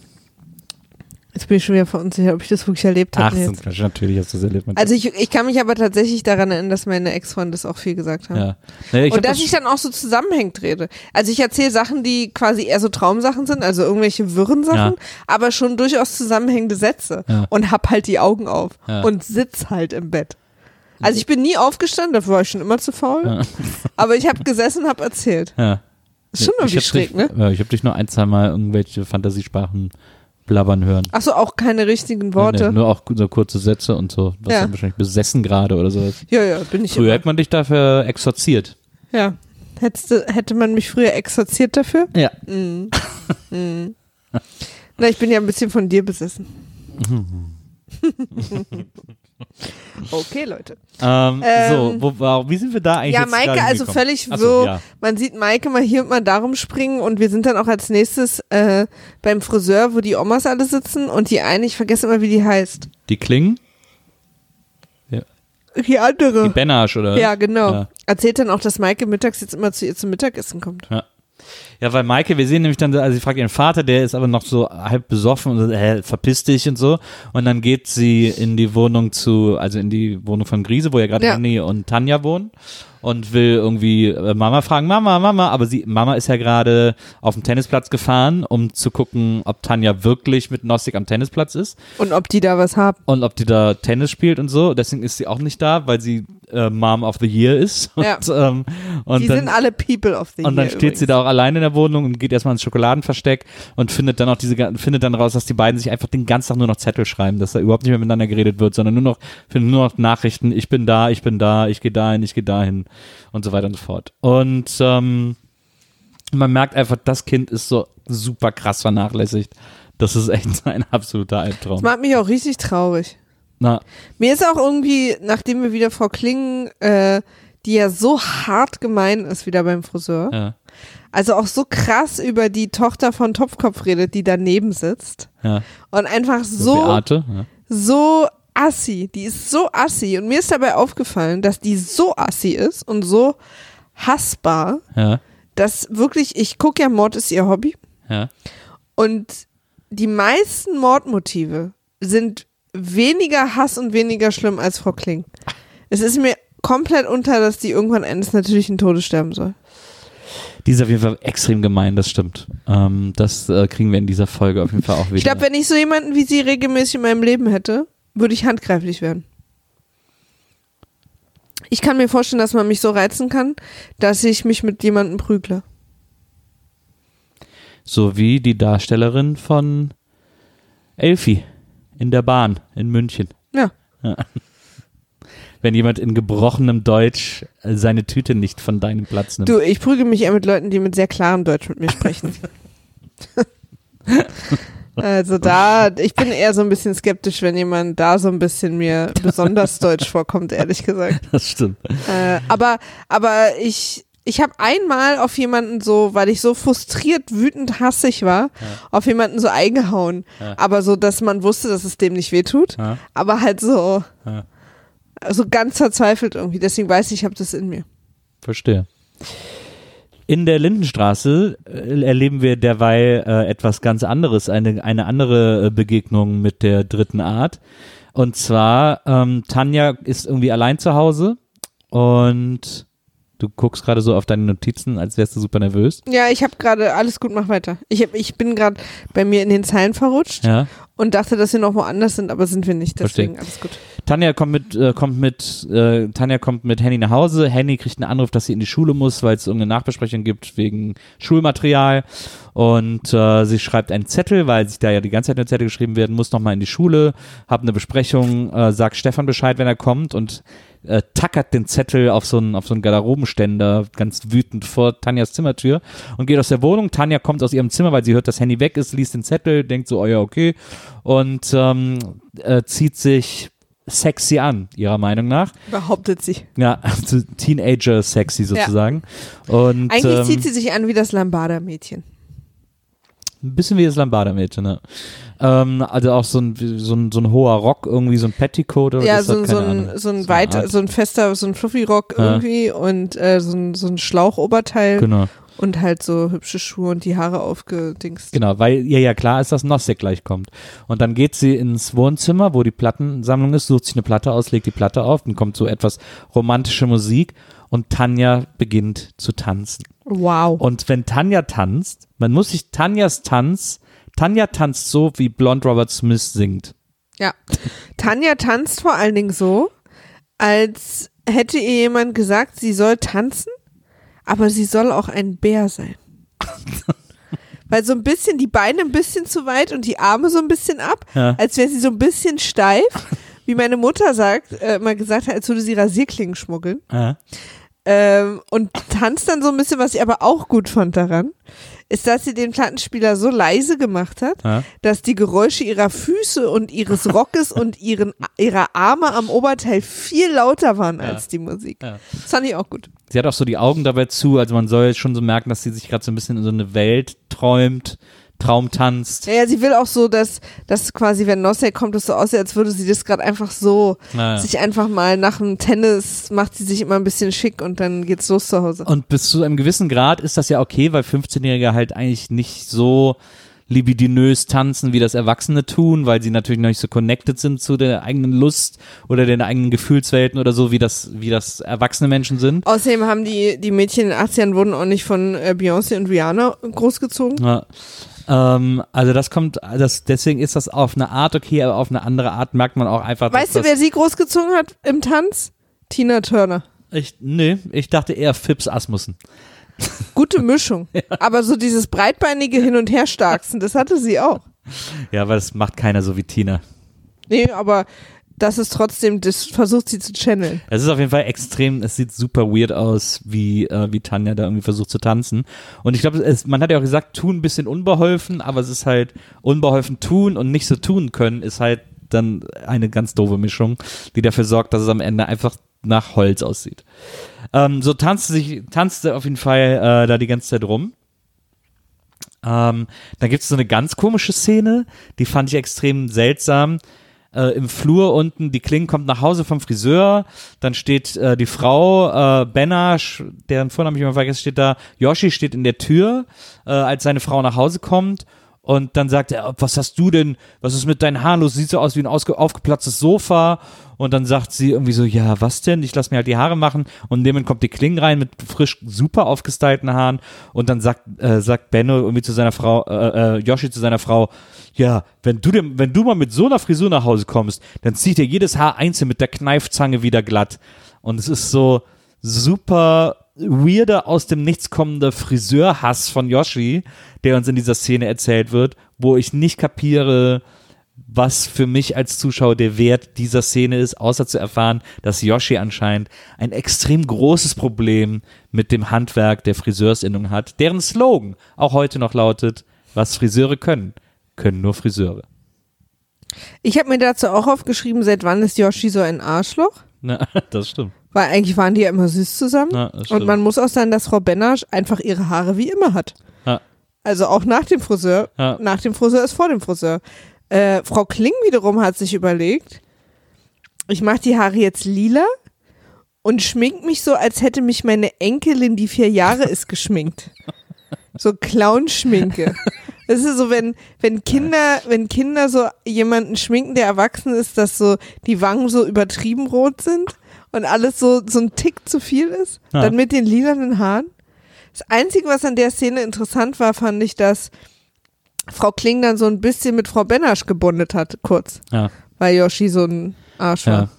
Jetzt bin ich schon wieder verunsichert, ob ich das wirklich erlebt Ach, habe. jetzt. Quatsch, natürlich hast du es erlebt. Also ich, ich kann mich aber tatsächlich daran erinnern, dass meine Ex-Freunde das auch viel gesagt haben. Ja. Naja, und dass das- ich dann auch so zusammenhängend rede. Also ich erzähle Sachen, die quasi eher so Traumsachen sind, also irgendwelche wirren Sachen, Ja. aber schon durchaus zusammenhängende Sätze. Ja. Und hab halt die Augen auf und sitz halt im Bett. Also ich bin nie aufgestanden, dafür war ich schon immer zu faul. Aber ich habe gesessen und habe erzählt. ja. Ist schon irgendwie schräg, dich, ne? Ja, ich habe dich nur ein, zwei Mal irgendwelche Fantasiesprachen blabbern hören. Achso, auch keine richtigen Nee, Worte. nee, nur auch so kurze Sätze und so. Was Ja. wahrscheinlich besessen gerade oder sowas. Ja, ja, bin ich Früher immer. hätte man dich dafür exorziert. Ja. Hättest du, hätte man mich früher exorziert dafür? Ja. Mhm. Mhm. Na, ich bin ja ein bisschen von dir besessen. okay, Leute. Ähm, Ähm, so, wo, wie sind wir da eigentlich Ja, Maike, also völlig Ach so, ja. man sieht Maike mal hier und mal darum springen und wir sind dann auch als nächstes äh, beim Friseur, wo die Omas alle sitzen und die eine, ich vergesse immer, wie die heißt. Die Klingen? Die andere. Die Benasch, oder? ja, genau. Ja. Erzählt dann auch, dass Maike mittags jetzt immer zu ihr zum Mittagessen kommt. Ja. Ja, weil Maike, wir sehen nämlich dann, also sie fragt ihren Vater, der ist aber noch so halb besoffen und so, hä, verpiss dich und so. Und dann geht sie in die Wohnung zu, also in die Wohnung von Grise, wo ja gerade Ja. Anni und Tanja wohnen. Und will irgendwie äh, Mama fragen, Mama, Mama, aber sie, Mama ist ja gerade auf dem Tennisplatz gefahren, um zu gucken, ob Tanja wirklich mit Nostik am Tennisplatz ist Und ob die da was haben. und ob die da Tennis spielt und so. Deswegen ist sie auch nicht da, weil sie äh, Mom of the Year ist. Und, Ja. ähm, und die dann, sind alle People of the und dann Year steht übrigens. sie da auch alleine in der Wohnung und geht erstmal ins Schokoladenversteck und findet dann auch diese findet dann raus, dass die beiden sich einfach den ganzen Tag nur noch Zettel schreiben, dass da überhaupt nicht mehr miteinander geredet wird, sondern nur noch nur noch Nachrichten, ich bin da, ich bin da, ich gehe dahin, ich gehe dahin und so weiter und so fort. Und ähm, man merkt einfach, das Kind ist so super krass vernachlässigt. Das ist echt ein absoluter Albtraum. Das macht mich auch richtig traurig. Na, Mir ist auch irgendwie, nachdem wir wieder Frau Klingen, äh, die ja so hart gemein ist, wieder beim Friseur, ja, also auch so krass über die Tochter von Topfkopf redet, die daneben sitzt ja. und einfach so, Beate, ja. so assi, die ist so assi und mir ist dabei aufgefallen, dass die so assi ist und so hassbar, ja, dass wirklich, ich gucke ja, Mord ist ihr Hobby ja. und die meisten Mordmotive sind weniger Hass und weniger schlimm als Frau Kling. Es ist mir komplett unter, dass die irgendwann eines natürlichen Todes sterben soll. Die ist auf jeden Fall extrem gemein, das stimmt. Ähm, das äh, kriegen wir in dieser Folge auf jeden Fall auch wieder. Ich glaube, wenn ich so jemanden wie sie regelmäßig in meinem Leben hätte, würde ich handgreiflich werden. Ich kann mir vorstellen, dass man mich so reizen kann, dass ich mich mit jemandem prügle. So wie die Darstellerin von Elfi in der Bahn in München. Ja. Wenn jemand in gebrochenem Deutsch seine Tüte nicht von deinem Platz nimmt. Du, ich prüge mich eher mit Leuten, die mit sehr klarem Deutsch mit mir sprechen. also da, ich bin eher so ein bisschen skeptisch, wenn jemand da so ein bisschen mir besonders deutsch vorkommt, ehrlich gesagt. Das stimmt. Äh, aber, aber ich, ich habe einmal auf jemanden so, weil ich so frustriert, wütend, hassig war, auf jemanden so eingehauen. Ja. Aber so, dass man wusste, dass es dem nicht wehtut. Ja. Aber halt so, Ja. so ganz verzweifelt irgendwie. Deswegen weiß ich, ich habe das in mir. Verstehe. In der Lindenstraße äh, erleben wir derweil äh, etwas ganz anderes, eine, eine andere äh, Begegnung mit der dritten Art. Und zwar, ähm, Tanja ist irgendwie allein zu Hause und du guckst gerade so auf deine Notizen, als wärst du super nervös. Ja, ich habe gerade, alles gut, mach weiter. Ich, hab, ich bin gerade bei mir in den Zeilen verrutscht Ja. und dachte, dass wir noch woanders sind, aber sind wir nicht. Deswegen Verstehe. alles gut. Tanja kommt mit, äh, kommt mit, äh, Tanja kommt mit Henny nach Hause. Henny kriegt einen Anruf, dass sie in die Schule muss, weil es irgendeine Nachbesprechung gibt wegen Schulmaterial. Und äh, sie schreibt einen Zettel, weil sich da ja die ganze Zeit eine Zettel geschrieben werden, muss nochmal in die Schule, hab eine Besprechung, äh, sagt Stefan Bescheid, wenn er kommt und äh, tackert den Zettel auf so einen, auf so einen Garderobenständer ganz wütend vor Tanjas Zimmertür und geht aus der Wohnung. Tanja kommt aus ihrem Zimmer, weil sie hört, dass Henny weg ist, liest den Zettel, denkt so, oh ja, okay. Und ähm, äh, zieht sich sexy an, ihrer Meinung nach. Behauptet sie. Ja, also Teenager sexy sozusagen. Und Eigentlich ähm, zieht sie sich an wie das Lambada-Mädchen. Ein bisschen wie das Lambada-Mädchen, ne? Ähm, also auch so ein, so, ein, so ein hoher Rock, irgendwie so ein Petticoat oder Ja, so, so, ein, so ein eine weit, Art. so ein fester, so ein Fluffy-Rock Ja. irgendwie und äh, so ein, so ein Schlauchoberteil Genau, und halt so hübsche Schuhe und die Haare aufgedingst. genau, weil ihr ja klar ist, dass Nosek gleich kommt. Und dann geht sie ins Wohnzimmer, wo die Plattensammlung ist, sucht sich eine Platte aus, legt die Platte auf, dann kommt so etwas romantische Musik und Tanja beginnt zu tanzen. Wow. Und wenn Tanja tanzt, man muss sich Tanjas Tanz, Tanja tanzt so, wie Blond Robert Smith singt. Ja. Tanja tanzt vor allen Dingen so, als hätte ihr jemand gesagt, sie soll tanzen, aber sie soll auch ein Bär sein. Weil so ein bisschen, die Beine ein bisschen zu weit und die Arme so ein bisschen ab, Ja. als wäre sie so ein bisschen steif, wie meine Mutter sagt, äh, mal gesagt hat, als würde sie Rasierklingen schmuggeln. Ja. Ähm, und tanzt dann so ein bisschen, was ich aber auch gut fand daran, ist, dass sie den Plattenspieler so leise gemacht hat, Ja. dass die Geräusche ihrer Füße und ihres Rockes und ihren, ihrer Arme am Oberteil viel lauter waren Ja. als die Musik. Ja. Das fand ich auch gut. Sie hat auch so die Augen dabei zu, also man soll jetzt schon so merken, dass sie sich gerade so ein bisschen in so eine Welt träumt, Traum tanzt. Ja, ja, sie will auch so, dass, dass quasi, wenn Nosek kommt, es so aussieht, als würde sie das gerade einfach so, Ja. sich einfach mal nach dem Tennis, macht sie sich immer ein bisschen schick und dann geht's los zu Hause. Und bis zu einem gewissen Grad ist das ja okay, weil 15-Jährige halt eigentlich nicht so libidinös tanzen, wie das Erwachsene tun, weil sie natürlich noch nicht so connected sind zu der eigenen Lust oder den eigenen Gefühlswelten oder so, wie das, wie das erwachsene Menschen sind. Außerdem haben die, die Mädchen in den 80ern wurden auch nicht von äh, Beyoncé und Rihanna großgezogen. Ja. Ähm, also das kommt, das, deswegen ist das auf eine Art okay, aber auf eine andere Art merkt man auch einfach, Weißt du, wer sie großgezogen hat im Tanz? Tina Turner. ich, nee, ich dachte eher Phipps Asmussen. Gute Mischung. Aber so dieses breitbeinige Hin- und Herstarksen, das hatte sie auch. Ja, aber das macht keiner so wie Tina. Nee, aber das ist trotzdem, das versucht sie zu channeln. Es ist auf jeden Fall extrem, es sieht super weird aus, wie, äh, wie Tanja da irgendwie versucht zu tanzen. Und ich glaube, es- man hat ja auch gesagt, tun ein bisschen unbeholfen, aber es ist halt unbeholfen tun und nicht so tun können, ist halt dann eine ganz doofe Mischung, die dafür sorgt, dass es am Ende einfach nach Holz aussieht. Ähm, so tanzte sich, tanzte auf jeden Fall äh, da die ganze Zeit rum. Ähm, dann gibt es so eine ganz komische Szene, die fand ich extrem seltsam. Äh, Im Flur unten, die Kling kommt nach Hause vom Friseur, dann steht äh, die Frau, äh, Benash, deren Vornamen ich immer vergessen, steht da, Yoshi steht in der Tür, äh, als seine Frau nach Hause kommt und dann sagt er, was hast du denn, was ist mit deinen Haaren los, sieht so aus wie ein aufgeplatztes Sofa und dann sagt sie irgendwie so, ja, was denn, ich lass mir halt die Haare machen. Und dem kommt die Kling rein mit frisch super aufgestylten Haaren. Und dann sagt, äh, sagt Benno irgendwie zu seiner Frau, äh, äh, Yoshi zu seiner Frau, ja, wenn du dem, wenn du mal mit so einer Frisur nach Hause kommst, dann zieht dir jedes Haar einzeln mit der Kneifzange wieder glatt. Und es ist so super weirder aus dem Nichts kommender Friseurhass von Yoshi, der uns in dieser Szene erzählt wird, wo ich nicht kapiere, was für mich als Zuschauer der Wert dieser Szene ist, außer zu erfahren, dass Yoshi anscheinend ein extrem großes Problem mit dem Handwerk der Friseursinnung hat, deren Slogan auch heute noch lautet, was Friseure können, können nur Friseure. Ich habe mir dazu auch aufgeschrieben, seit wann ist Yoshi so ein Arschloch? Na, das stimmt. Weil eigentlich waren die ja immer süß zusammen. Na, Und man muss auch sagen, dass Frau Benasch einfach ihre Haare wie immer hat. Ja. Also auch nach dem Friseur. Nach dem Friseur ist vor dem Friseur. Äh, Frau Kling wiederum hat sich überlegt, ich mache die Haare jetzt lila und schmink mich so, als hätte mich meine Enkelin, die vier Jahre ist, geschminkt. So Clown-Schminke. Das ist so, wenn, wenn Kinder, wenn Kinder so jemanden schminken, der erwachsen ist, dass so die Wangen so übertrieben rot sind und alles so, so ein Tick zu viel ist. Ja. Dann mit den lilanen Haaren. Das Einzige, was an der Szene interessant war, fand ich, dass Frau Kling dann so ein bisschen mit Frau Benasch gebondet hat, kurz. Ja. Weil Yoshi so ein Arsch war. Ja.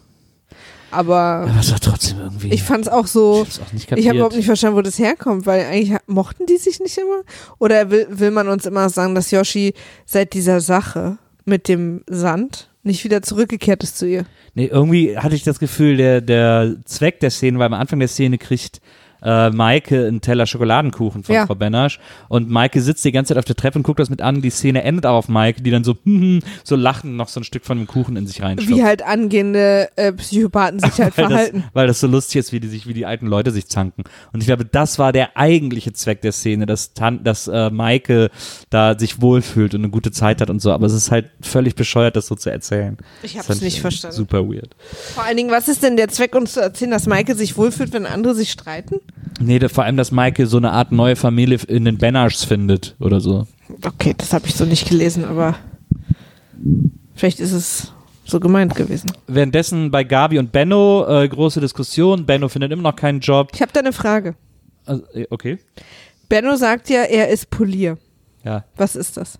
Aber Aber es war trotzdem irgendwie. ich fand's auch so, hab's auch nicht ich habe kapiert. überhaupt nicht verstanden, wo das herkommt, weil eigentlich mochten die sich nicht immer. Oder will, will man uns immer sagen, dass Yoshi seit dieser Sache mit dem Sand nicht wieder zurückgekehrt ist zu ihr? Nee, irgendwie hatte ich das Gefühl, der, der Zweck der Szene, weil am Anfang der Szene kriegt äh, Maike einen Teller Schokoladenkuchen von Ja. Frau Benasch und Maike sitzt die ganze Zeit auf der Treppe und guckt das mit an. Die Szene endet auch auf Maike, die dann so, hm, hm, so lachen noch so ein Stück von dem Kuchen in sich reinstopft. Wie halt angehende äh, Psychopathen sich halt weil, das, verhalten. weil das so lustig ist, wie die sich, wie die alten Leute sich zanken. Und ich glaube, das war der eigentliche Zweck der Szene, dass, Tan dass äh, Maike da sich wohlfühlt und eine gute Zeit hat und so. Aber es ist halt völlig bescheuert, das so zu erzählen. Ich Das hab's fand nicht ich verstanden. Super weird. Vor allen Dingen, was ist denn der Zweck, uns zu erzählen, dass Maike sich wohlfühlt, wenn andere sich streiten? Nee, vor allem, dass Maike so eine Art neue Familie in den Benaschs findet oder so. Okay, das habe ich so nicht gelesen, aber vielleicht ist es so gemeint gewesen. Währenddessen bei Gabi und Benno äh, große Diskussion. Benno findet immer noch keinen Job. Ich habe da eine Frage. Also, äh, okay. Benno sagt ja, er ist Polier. Ja. Was ist das?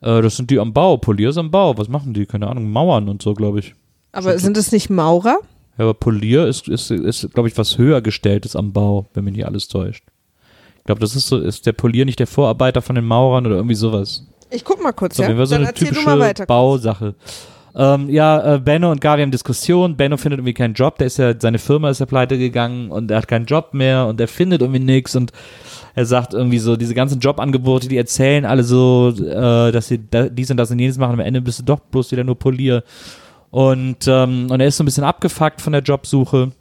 Äh, das sind die am Bau. Polier ist am Bau. Was machen die? Keine Ahnung. Mauern und so, glaube ich. Aber sind es nicht Maurer? Ja, aber Polier ist, ist, ist glaube ich, was höher gestelltes am Bau, wenn mich nicht alles täuscht. Ich glaube, das ist so, ist der Polier nicht der Vorarbeiter von den Maurern oder irgendwie sowas. Ich guck mal kurz, So, ja? ja? so Dann eine typische mal weiter. Bausache. Ähm, ja, äh, Benno und Gabi haben Diskussion. Benno findet irgendwie keinen Job. Der ist ja, seine Firma ist ja pleite gegangen und er hat keinen Job mehr und er findet irgendwie nichts und er sagt irgendwie so, diese ganzen Jobangebote, die erzählen alle so, äh, dass sie da, dies und das und jenes machen. Am Ende bist du doch bloß wieder nur Polier. Und, ähm, und er ist so ein bisschen abgefuckt von der Jobsuche.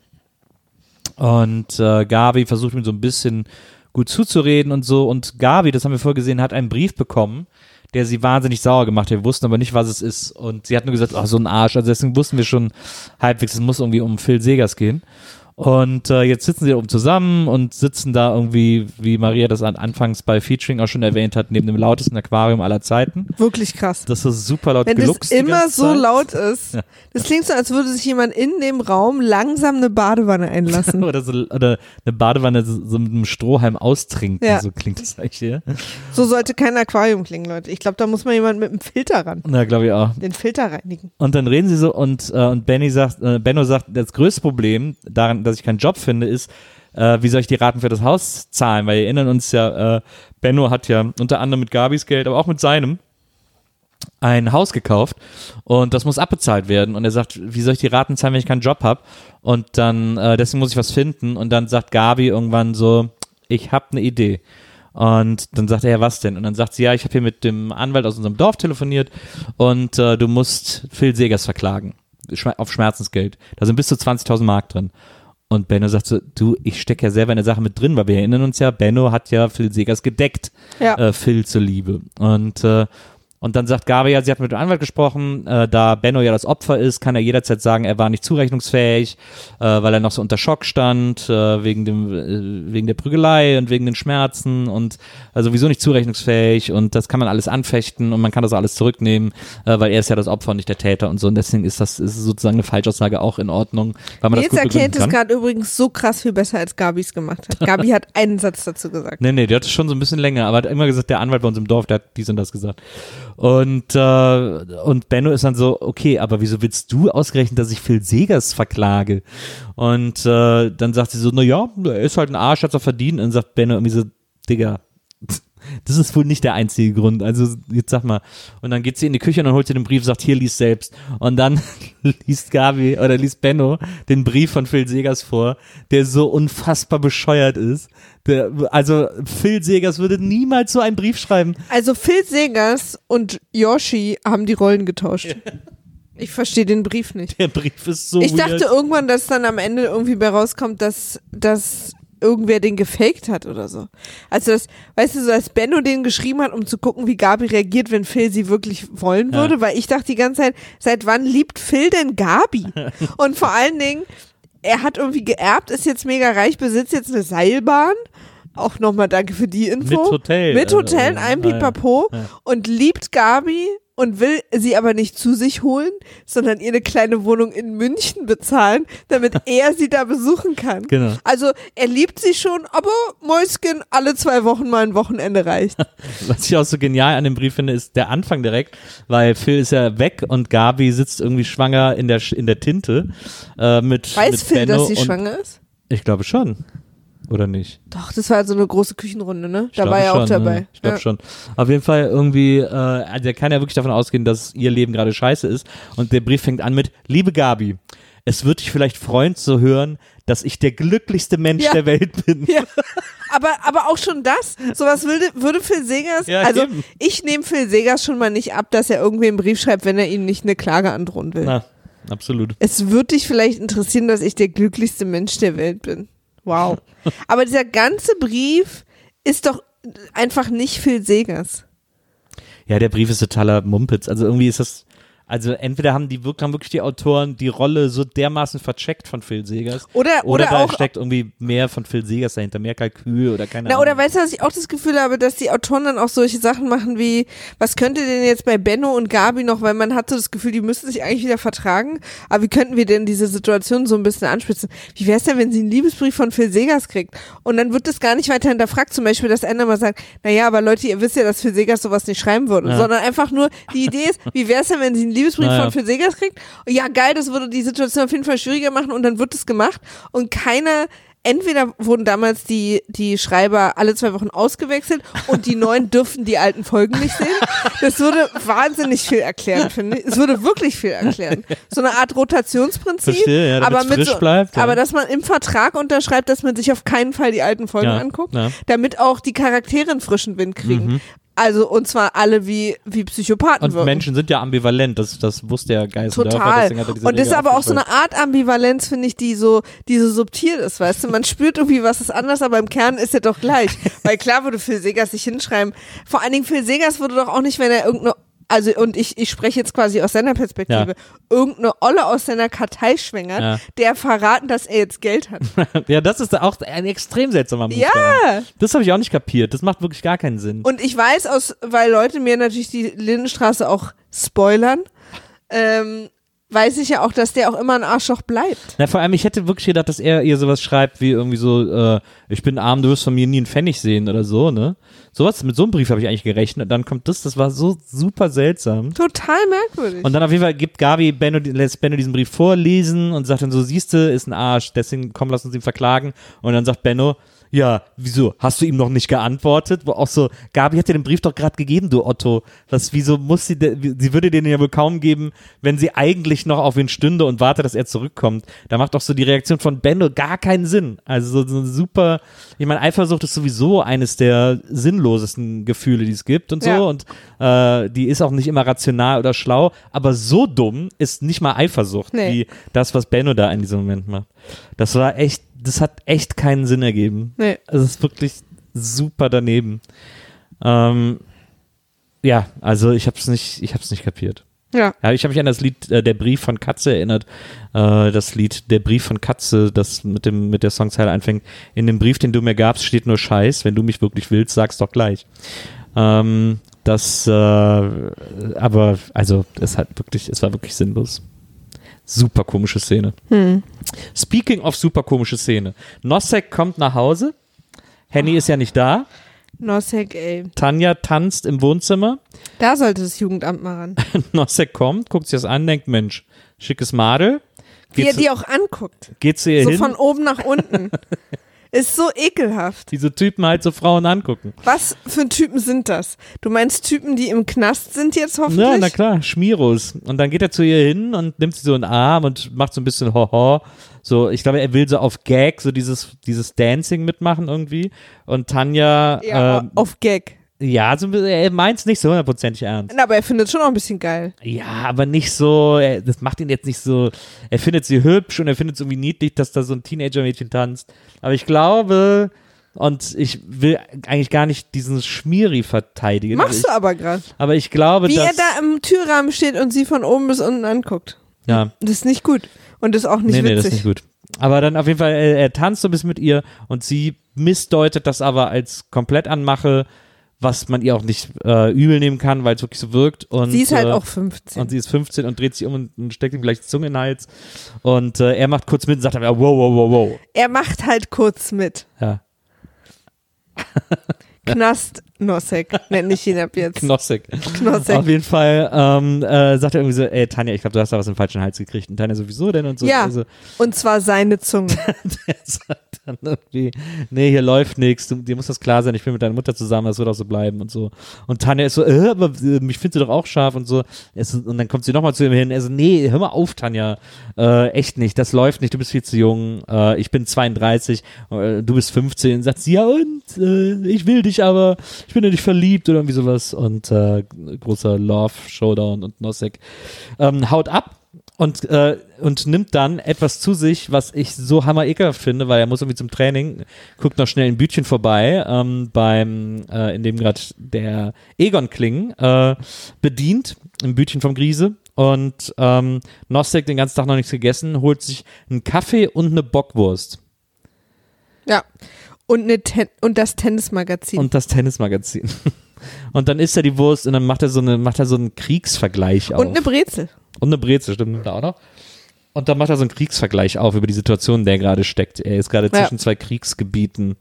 Und äh, Gabi versucht ihm so ein bisschen gut zuzureden und so. Und Gabi, das haben wir vorher gesehen, hat einen Brief bekommen, der sie wahnsinnig sauer gemacht hat. Wir wussten aber nicht, was es ist. Und sie hat nur gesagt, ach, so ein Arsch. Also deswegen wussten wir schon halbwegs, es muss irgendwie um Phil Segers gehen. Und äh, jetzt sitzen sie oben zusammen und sitzen da irgendwie, wie Maria das an, anfangs bei Featuring auch schon erwähnt hat, neben dem lautesten Aquarium aller Zeiten. Wirklich krass. Das ist super laut Wenn geluchst die immer so laut ist. Ja. Das klingt so, als würde sich jemand in dem Raum langsam eine Badewanne einlassen. Oder, so, oder eine Badewanne so, so mit einem Strohhalm austrinken, Ja. so klingt das eigentlich hier. So sollte kein Aquarium klingen, Leute. Ich glaube, da muss man jemand mit einem Filter ran. Na, glaube ich auch. Den Filter reinigen. Und dann reden sie so und, äh, und Benny sagt, äh, Benno sagt, das größte Problem daran, dass ich keinen Job finde, ist, äh, wie soll ich die Raten für das Haus zahlen? Weil wir erinnern uns ja, äh, Benno hat ja unter anderem mit Gabis Geld, aber auch mit seinem ein Haus gekauft und das muss abbezahlt werden. Und er sagt, wie soll ich die Raten zahlen, wenn ich keinen Job habe? Und dann, äh, deswegen muss ich was finden. Und dann sagt Gabi irgendwann so, ich habe eine Idee. Und dann sagt er, ja, was denn? Und dann sagt sie, ja, ich habe hier mit dem Anwalt aus unserem Dorf telefoniert und äh, du musst Phil Segers verklagen. Auf Schmerzensgeld. Da sind bis zu 20.000 Mark drin. Und Benno sagt so, du, ich stecke ja selber in der Sache mit drin, weil wir erinnern uns ja, Benno hat ja Phil Segers gedeckt, Ja. äh, Phil zuliebe. Und äh, und dann sagt Gabi, ja, sie hat mit dem Anwalt gesprochen, äh, da Benno ja das Opfer ist, kann er jederzeit sagen, er war nicht zurechnungsfähig, äh, weil er noch so unter Schock stand, äh, wegen dem, äh, wegen der Prügelei und wegen den Schmerzen und äh, sowieso nicht zurechnungsfähig und das kann man alles anfechten und man kann das alles zurücknehmen, äh, weil er ist ja das Opfer und nicht der Täter und so und deswegen ist das ist sozusagen eine Falschaussage auch in Ordnung, weil man Jetzt das gut erkennt begründen es gerade übrigens so krass viel besser, als Gabi es gemacht hat. Gabi hat einen Satz dazu gesagt. Nee, nee, der hat es schon so ein bisschen länger, aber hat immer gesagt, der Anwalt bei uns im Dorf, der hat dies und das gesagt. Und, äh, und Benno ist dann so, okay, aber wieso willst du ausgerechnet, dass ich Phil Segers verklage? Und äh, dann sagt sie so, na ja, er ist halt ein Arsch, hat's auch verdient. Und dann sagt Benno irgendwie so, Digga, das ist wohl nicht der einzige Grund. Also jetzt sag mal. Und dann geht sie in die Küche und dann holt sie den Brief, sagt, hier lies selbst. Und dann liest Gabi oder liest Benno den Brief von Phil Segers vor, der so unfassbar bescheuert ist. Der, also Phil Segers würde niemals so einen Brief schreiben. Also Phil Segers und Yoshi haben die Rollen getauscht. Ich verstehe den Brief nicht. Der Brief ist so Ich weird. dachte irgendwann, dass dann am Ende irgendwie bei rauskommt, dass, dass irgendwer den gefaked hat oder so. Also das, weißt du, so als Benno den geschrieben hat, um zu gucken, wie Gabi reagiert, wenn Phil sie wirklich wollen Ja. würde, weil ich dachte die ganze Zeit, seit wann liebt Phil denn Gabi? Und vor allen Dingen, er hat irgendwie geerbt, ist jetzt mega reich, besitzt jetzt eine Seilbahn. Auch nochmal danke für die Info. Mit Hotel. Mit Hotel, Äh, einem Pipapo ja. und liebt Gabi und will sie aber nicht zu sich holen, sondern ihr eine kleine Wohnung in München bezahlen, damit er sie da besuchen kann. Genau. Also er liebt sie schon, aber Mäuschen alle zwei Wochen mal ein Wochenende reicht. Was ich auch so genial an dem Brief finde, ist der Anfang direkt, weil Phil ist ja weg und Gabi sitzt irgendwie schwanger in der, in der Tinte äh, mit, Weiß mit Phil, Benno dass sie schwanger ist? Ich glaube schon. Oder nicht? Doch, das war so eine große Küchenrunde, ne? Da war er auch dabei. Ne? Ich glaube ja. schon. Auf jeden Fall irgendwie, äh, also er kann ja wirklich davon ausgehen, dass ihr Leben gerade scheiße ist. Und der Brief fängt an mit, liebe Gabi, es wird dich vielleicht freuen zu hören, dass ich der glücklichste Mensch Ja. der Welt bin. Ja, aber, aber auch schon das, sowas würde, würde Phil Segers, Ja, also eben. ich nehme Phil Segers schon mal nicht ab, dass er irgendwie einen Brief schreibt, wenn er ihnen nicht eine Klage androhen will. Na, absolut. Es würde dich vielleicht interessieren, dass ich der glücklichste Mensch der Welt bin. Wow. Aber dieser ganze Brief ist doch einfach nicht Phil Segers. Ja, der Brief ist totaler Mumpitz. Also irgendwie ist das, also entweder haben die wirklich, haben wirklich die Autoren die Rolle so dermaßen vercheckt von Phil Segers. Oder, Oder, oder, da auch, steckt irgendwie mehr von Phil Segers dahinter, mehr Kalkül oder keine na, Ahnung. oder weißt du, dass ich auch das Gefühl habe, dass die Autoren dann auch solche Sachen machen wie, was könnte denn jetzt bei Benno und Gabi noch, weil man hat so das Gefühl, die müssten sich eigentlich wieder vertragen, aber wie könnten wir denn diese Situation so ein bisschen anspitzen? Wie wäre es denn, wenn sie einen Liebesbrief von Phil Segers kriegt? Und dann wird das gar nicht weiter hinterfragt, zum Beispiel, dass einer mal sagt, naja, aber Leute, ihr wisst ja, dass Phil Segers sowas nicht schreiben würde, Ja. sondern einfach nur, die Idee ist, wie wäre es denn, wenn sie einen Liebesbrief Naja. von Phil Segers kriegt? Ja, geil, das würde die Situation auf jeden Fall schwieriger machen und dann wird es gemacht und keiner Entweder wurden damals die, die Schreiber alle zwei Wochen ausgewechselt und die neuen dürfen die alten Folgen nicht sehen. Das würde wahnsinnig viel erklären, finde ich. Es würde wirklich viel erklären. So eine Art Rotationsprinzip. Verstehe, ja, aber mit frisch so, bleibt, ja. Aber dass man im Vertrag unterschreibt, dass man sich auf keinen Fall die alten Folgen Ja, anguckt, damit auch die Charaktere einen frischen Wind kriegen. Mhm. Also, und zwar alle wie, wie Psychopathen Und wirken. Menschen sind ja ambivalent, das, das wusste ja Geißendörfer. Total. er Und das ist aber auch so eine Art Ambivalenz, finde ich, die so, die so subtil ist, weißt du? Man spürt irgendwie, was ist anders, aber im Kern ist er doch gleich. Weil klar würde Phil Segers sich hinschreiben. Vor allen Dingen Phil Segers würde doch auch nicht, wenn er irgendeine also und ich, ich spreche jetzt quasi aus seiner Perspektive, irgendeine Olle aus seiner Kartei schwängert, Ja. der verraten, dass er jetzt Geld hat. ja, das ist auch ein extrem seltsamer Move. Ja. daran. Das habe ich auch nicht kapiert. Das macht wirklich gar keinen Sinn. Und ich weiß aus, weil Leute mir natürlich die Lindenstraße auch spoilern, ähm, weiß ich ja auch, dass der auch immer ein Arschloch bleibt. Na, vor allem, ich hätte wirklich gedacht, dass er ihr sowas schreibt wie irgendwie so, äh, ich bin arm, du wirst von mir nie einen Pfennig sehen oder so, ne? Sowas, mit so einem Brief habe ich eigentlich gerechnet. Dann kommt das, das war so super seltsam. Total merkwürdig. Und dann auf jeden Fall gibt Gabi Benno, lässt Benno diesen Brief vorlesen und sagt dann so, siehste, ist ein Arsch, deswegen komm, lass uns ihn verklagen. Und dann sagt Benno, ja, wieso, hast du ihm noch nicht geantwortet? Wo auch so, Gabi hat dir den Brief doch gerade gegeben, du Otto. Was, wieso muss sie, sie würde den ja wohl kaum geben, wenn sie eigentlich noch auf ihn stünde und warte, dass er zurückkommt. Da macht doch so die Reaktion von Benno gar keinen Sinn. Also so, so super, ich meine, Eifersucht ist sowieso eines der sinnlosesten Gefühle, die es gibt und so. Ja. Und äh, die ist auch nicht immer rational oder schlau, aber so dumm ist nicht mal Eifersucht, Nee. wie das, was Benno da in diesem Moment macht. Das war echt, das hat echt keinen Sinn ergeben. Nee. Es ist wirklich super daneben. Ähm, ja, also ich hab's nicht, ich hab's nicht kapiert. ja. Ja, ich habe mich an das Lied äh, Der Brief von Katze erinnert. Äh, das Lied Der Brief von Katze, das mit dem mit der Songzeile anfängt. In dem Brief, den du mir gabst, steht nur Scheiß. Wenn du mich wirklich willst, sag's doch gleich. Ähm, das, äh, aber also es hat wirklich, es war wirklich sinnlos. Super komische Szene. Speaking of super komische Szene. Nosek kommt nach Hause. Henny ist ja nicht da. Nosek, ey. Tanja tanzt im Wohnzimmer. Da sollte das Jugendamt mal ran. Nosek kommt, guckt sich das an, denkt, Mensch, schickes Madel. Wie Geht, er zu, die auch anguckt. geht zu ihr So hin, von oben nach unten. Ist so ekelhaft. diese Typen halt so Frauen angucken. Was für Typen sind das? Du meinst Typen, die im Knast sind jetzt hoffentlich? Ja, na klar, Schmiros. Und dann geht er zu ihr hin und nimmt sie so in den Arm und macht so ein bisschen Hoho. So, ich glaube, er will so auf Gag so dieses, dieses Dancing mitmachen irgendwie. Und Tanja, Ja, ähm, auf Gag. Ja, so, ein bisschen- er meint es nicht so hundertprozentig ernst. Na, aber er findet es schon auch ein bisschen geil. Ja, aber nicht so, er, das macht ihn jetzt nicht so, er findet sie hübsch und er findet es irgendwie niedlich, dass da so ein Teenager-Mädchen tanzt. Aber ich glaube, und ich will eigentlich gar nicht diesen Schmieri verteidigen. Machst ich, du aber gerade. aber ich glaube, Wie dass, er da im Türrahmen steht und sie von oben bis unten anguckt. ja, Das ist nicht gut. Und das ist auch nicht nee, nee, das witzig. ist nicht gut. Aber dann auf jeden Fall, er, er tanzt so ein bisschen mit ihr und sie missdeutet das aber als komplett anmache, was man ihr auch nicht äh, übel nehmen kann, weil es wirklich so wirkt. Und, sie ist halt äh, auch 15. Und sie ist 15 und dreht sich um und, und steckt ihm gleich die Zunge in den Hals. Und äh, er macht kurz mit und sagt dann, wow, wow, wow, wow. er macht halt kurz mit. Ja, Knast Nosek, nenne ich ihn ab jetzt. Knossig. Knossek. Auf jeden Fall ähm, äh, sagt er irgendwie so, ey Tanja, ich glaube, du hast da was im falschen Hals gekriegt. Und Tanja sowieso denn und so. Ja. Also, Und zwar seine Zunge. er sagt dann irgendwie, nee, hier läuft nichts, dir muss das klar sein, ich bin mit deiner Mutter zusammen, das wird auch so bleiben und so. Und Tanja ist so, äh, aber äh, mich findest du doch auch scharf und so- und dann kommt sie nochmal zu ihm hin, er so, nee, hör mal auf, Tanja, äh, echt nicht, das läuft nicht, du bist viel zu jung, äh, ich bin 32, äh, du bist 15. Sagt sie, ja und, äh, ich will dich aber, ich bin in dich verliebt oder irgendwie sowas. Und äh, großer Love-Showdown und Nosek ähm, haut ab und, äh, und nimmt dann etwas zu sich, was ich so hammer ekelhaft finde, weil er muss irgendwie zum Training, guckt noch schnell ein Bütchen vorbei, ähm, beim, äh, in dem gerade der Egon Kling äh, bedient, ein Bütchen vom Griese. Und ähm, Nosek den ganzen Tag noch nichts gegessen, holt sich einen Kaffee und eine Bockwurst Ja. Und, eine Ten und das Tennismagazin. und das Tennismagazin. Und dann isst er die Wurst und dann macht er so eine, macht er so einen Kriegsvergleich auf. Und eine Brezel. Und eine Brezel, stimmt, er auch noch. Und dann macht er so einen Kriegsvergleich auf über die Situation, in der er gerade steckt. Er ist gerade Ja. zwischen zwei Kriegsgebieten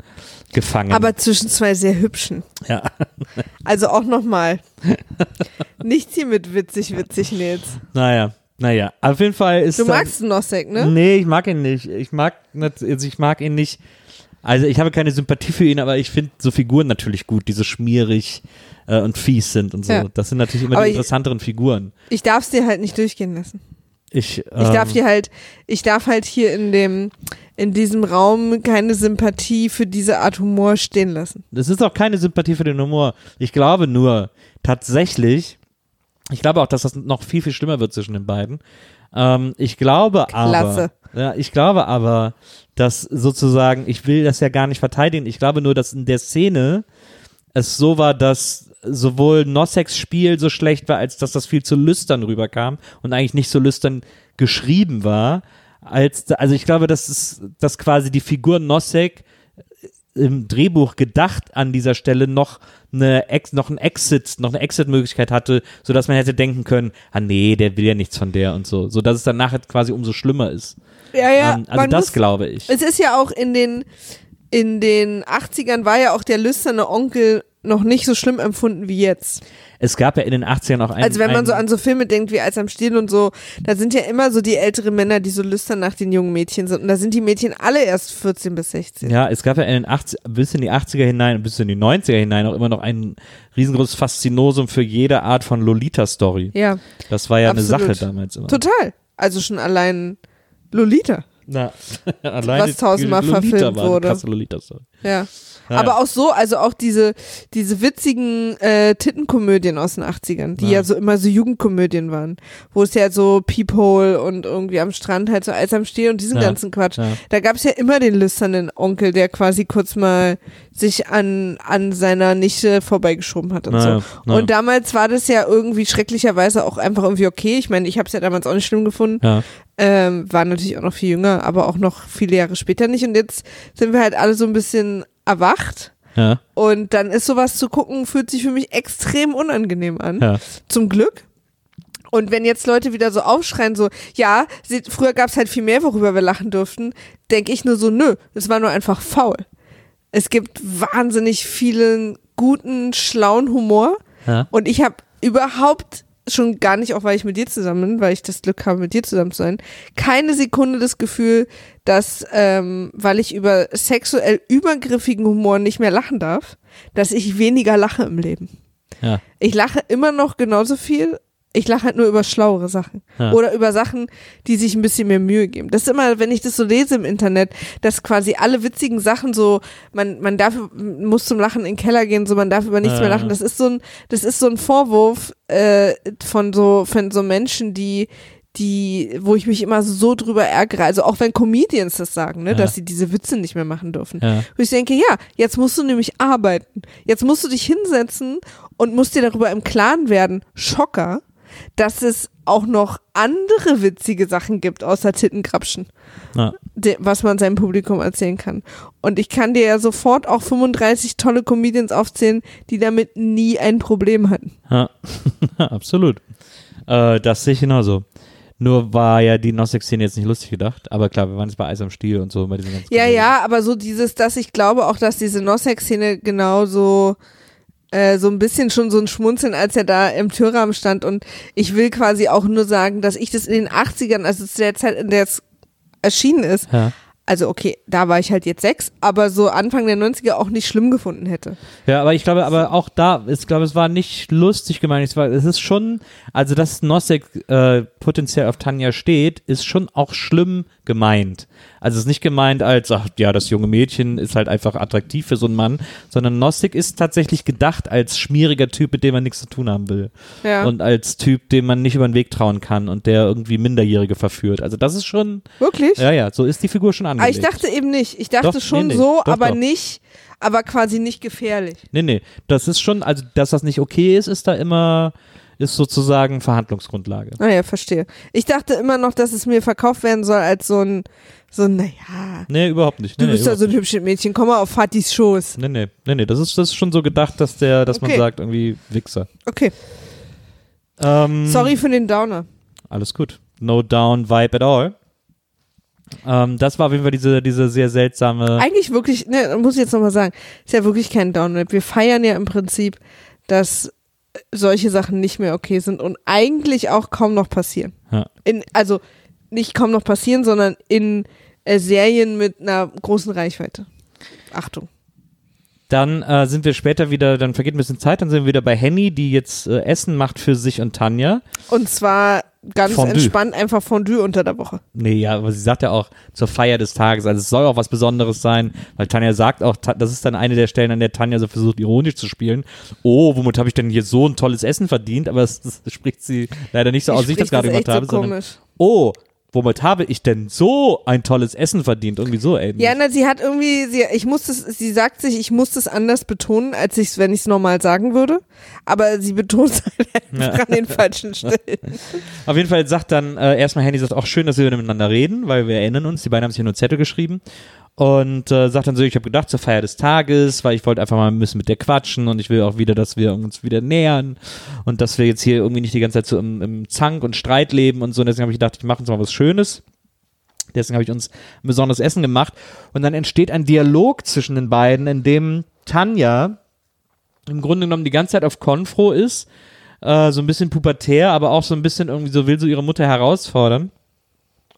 gefangen. Aber zwischen zwei sehr hübschen. ja. Also auch nochmal. Nichts hier mit witzig, witzig, Nils. Naja, naja. Auf jeden Fall ist Du magst Nosek, ne? Nee, ich mag ihn nicht. Ich mag, nicht- also ich mag ihn nicht. Also ich habe keine Sympathie für ihn, aber ich finde so Figuren natürlich gut, die so schmierig äh, und fies sind und so. Ja. Das sind natürlich immer Aber die ich- interessanteren Figuren. Ich darf es dir halt nicht durchgehen lassen. Ich, Ich ähm, darf hier halt, ich darf halt hier in dem, in diesem Raum keine Sympathie für diese Art Humor stehen lassen. Das ist auch keine Sympathie für den Humor. Ich glaube nur, tatsächlich, ich glaube auch, dass das noch viel, viel schlimmer wird zwischen den beiden. Ähm, ich glaube Klasse. aber, ja, ich glaube aber, dass sozusagen, ich will das ja gar nicht verteidigen, ich glaube nur, dass in der Szene es so war, dass sowohl Nosseks Spiel so schlecht war, als dass das viel zu lüstern rüberkam und eigentlich nicht so lüstern geschrieben war. Als, also ich glaube, dass es, dass quasi die Figur Nossek im Drehbuch gedacht an dieser Stelle noch eine Ex, noch ein Exit, noch eine Exit-Möglichkeit hatte, sodass man hätte denken können, ah nee, der will ja nichts von der und so, so dass es dann nachher quasi umso schlimmer ist. Ja, ja. Ähm, also das muss- glaube ich. Es ist ja auch in den, in den 80ern war ja auch der lüsterne Onkel noch nicht so schlimm empfunden wie jetzt. Es gab ja in den 80ern auch einen. Also wenn man einen, so an so Filme denkt wie Eis am Stiel und so, da sind ja immer so die älteren Männer, die so lüstern nach den jungen Mädchen sind. Und da sind die Mädchen alle erst 14 bis 16. Ja, es gab ja in den 80, bis in die 80er hinein, bis in die 90er hinein auch immer noch ein riesengroßes Faszinosum für jede Art von Lolita-Story. Ja, Das war ja Absolut. eine Sache damals immer. total. Also schon allein Lolita. Na, alleine Was tausendmal Lolita verfilmt eine wurde. krasse Lolita-Story. Ja. Ja, Aber auch so, also auch diese, diese witzigen äh, Tittenkomödien aus den 80ern, die ja. Ja. so immer so Jugendkomödien waren, wo es ja so Peephole und irgendwie am Strand halt so Eis am Stiel und diesen Ja. ganzen Quatsch. Ja. Da gab's ja immer den lüsternen Onkel, der quasi kurz mal sich an, an seiner Nichte vorbeigeschoben hat und Na so. ja, na ja. Und damals war das ja irgendwie schrecklicherweise auch einfach irgendwie okay. Ich meine, ich habe es ja damals auch nicht schlimm gefunden. Ja. Ähm, war natürlich auch noch viel jünger, aber auch noch viele Jahre später nicht. Und jetzt sind wir halt alle so ein bisschen erwacht. Ja, Und dann ist sowas zu gucken, fühlt sich für mich extrem unangenehm an. ja. Zum Glück. Und wenn jetzt Leute wieder so aufschreien, so, ja, sie, früher gab es halt viel mehr, worüber wir lachen durften, denke ich nur so, nö, es war nur einfach faul. Es gibt wahnsinnig vielen guten, schlauen Humor. Ja. Und ich habe überhaupt schon gar nicht, auch weil ich mit dir zusammen bin, weil ich das Glück habe, mit dir zusammen zu sein, keine Sekunde das Gefühl, dass, ähm, weil ich über sexuell übergriffigen Humor nicht mehr lachen darf, dass ich weniger lache im Leben. Ja. Ich lache immer noch genauso viel. Ich lache halt nur über schlauere Sachen. Ja. Oder über Sachen, die sich ein bisschen mehr Mühe geben. Das ist immer, wenn ich das so lese im Internet, dass quasi alle witzigen Sachen so, man, man darf, muss zum Lachen in den Keller gehen, so man darf über nichts Ja. mehr lachen. Das ist so ein, das ist so ein Vorwurf äh, von so, von so Menschen, die, die, wo ich mich immer so drüber ärgere. Also auch wenn Comedians das sagen, ne, Ja. dass sie diese Witze nicht mehr machen dürfen. Ja. Wo ich denke, ja, jetzt musst du nämlich arbeiten. Jetzt musst du dich hinsetzen und musst dir darüber im Klaren werden, Schocker, dass es auch noch andere witzige Sachen gibt, außer Tittenkrapschen, Ja. was man seinem Publikum erzählen kann. Und ich kann dir ja sofort auch 35 tolle Comedians aufzählen, die damit nie ein Problem hatten. Ja, absolut. Äh, das sehe ich genauso. Nur war ja die Nossex-Szene jetzt nicht lustig gedacht, aber klar, wir waren jetzt bei Eis am Stiel und so bei diesen ganzen Ja, Komödien. ja, aber so dieses, dass ich glaube auch, dass diese Nossex-Szene genauso äh, so ein bisschen schon so ein Schmunzeln, als er da im Türrahmen stand und ich will quasi auch nur sagen, dass ich das in den 80ern, also zu der Zeit, in der es erschienen ist, Ja. also okay, da war ich halt jetzt sechs, aber so Anfang der 90er auch nicht schlimm gefunden hätte. Ja, aber ich glaube, aber auch da, ich glaube, es war nicht lustig gemeint. Es war, es ist schon, also dass Nosek äh, potenziell auf Tanja steht, ist schon auch schlimm gemeint. Also es ist nicht gemeint als, ach ja, das junge Mädchen ist halt einfach attraktiv für so einen Mann, sondern Nosek ist tatsächlich gedacht als schmieriger Typ, mit dem man nichts zu tun haben will. Ja. Und als Typ, dem man nicht über den Weg trauen kann und der irgendwie Minderjährige verführt. Also das ist schon, Wirklich? ja, ja, so ist die Figur schon aber angelegt. ich dachte eben nicht. Ich dachte Doch, schon nee, nee. so, Doch, aber doch. nicht, aber quasi nicht gefährlich. Nee, nee, das ist schon, also dass das nicht okay ist, ist da immer, ist sozusagen Verhandlungsgrundlage. Naja, verstehe. Ich dachte immer noch, dass es mir verkauft werden soll als so ein, so ein, naja, Nee, überhaupt nicht. Nee, du nee, bist ja so ein hübsches Mädchen, komm mal auf Fatis Schoß. nee, nee, nee, nee, das ist, das ist schon so gedacht, dass der, dass man Okay. sagt, irgendwie Wichser. Okay, Ähm, sorry für den Downer. Alles gut. No down vibe at all. Ähm, das war auf jeden Fall diese, diese sehr seltsame. Eigentlich wirklich, ne, muss ich jetzt nochmal sagen, ist ja wirklich kein Downer. Wir feiern ja im Prinzip, dass solche Sachen nicht mehr okay sind und eigentlich auch kaum noch passieren. Ja. In, also nicht kaum noch passieren, sondern in äh, Serien mit einer großen Reichweite. Achtung. Dann äh, sind wir später wieder, dann vergeht ein bisschen Zeit, dann sind wir wieder bei Henny, die jetzt äh, Essen macht für sich und Tanja. Und zwar ganz Fondue. entspannt einfach Fondue unter der Woche. Nee, ja, aber sie sagt ja auch zur Feier des Tages, also es soll auch was Besonderes sein, weil Tanja sagt auch, das ist dann eine der Stellen, an der Tanja so versucht, ironisch zu spielen. Oh, womit habe ich denn hier so ein tolles Essen verdient? Aber das, das spricht sie leider nicht so aus, wie ich das gerade gemacht habe, so sondern komisch. oh, womit habe ich denn so ein tolles Essen verdient? Irgendwie so, ey. Ja, na, sie hat irgendwie, sie, ich muss das, sie sagt sich, ich muss das anders betonen, als ich wenn ich es normal sagen würde. Aber sie betont es halt einfach an den falschen Stellen. Auf jeden Fall sagt dann äh, erstmal Handy sagt auch schön, dass wir miteinander reden, weil wir erinnern uns, die beiden haben sich ja nur Zettel geschrieben und äh, sagt dann so, ich habe gedacht zur Feier des Tages, weil ich wollte einfach mal ein bisschen mit der quatschen und ich will auch wieder, dass wir uns wieder nähern und dass wir jetzt hier irgendwie nicht die ganze Zeit so im, im Zank und Streit leben und so. Und deswegen habe ich gedacht, ich mache uns mal was Schönes. Deswegen habe ich uns ein besonderes Essen gemacht und dann entsteht ein Dialog zwischen den beiden, in dem Tanja im Grunde genommen die ganze Zeit auf Konfro ist, äh, so ein bisschen pubertär, aber auch so ein bisschen irgendwie so will so ihre Mutter herausfordern.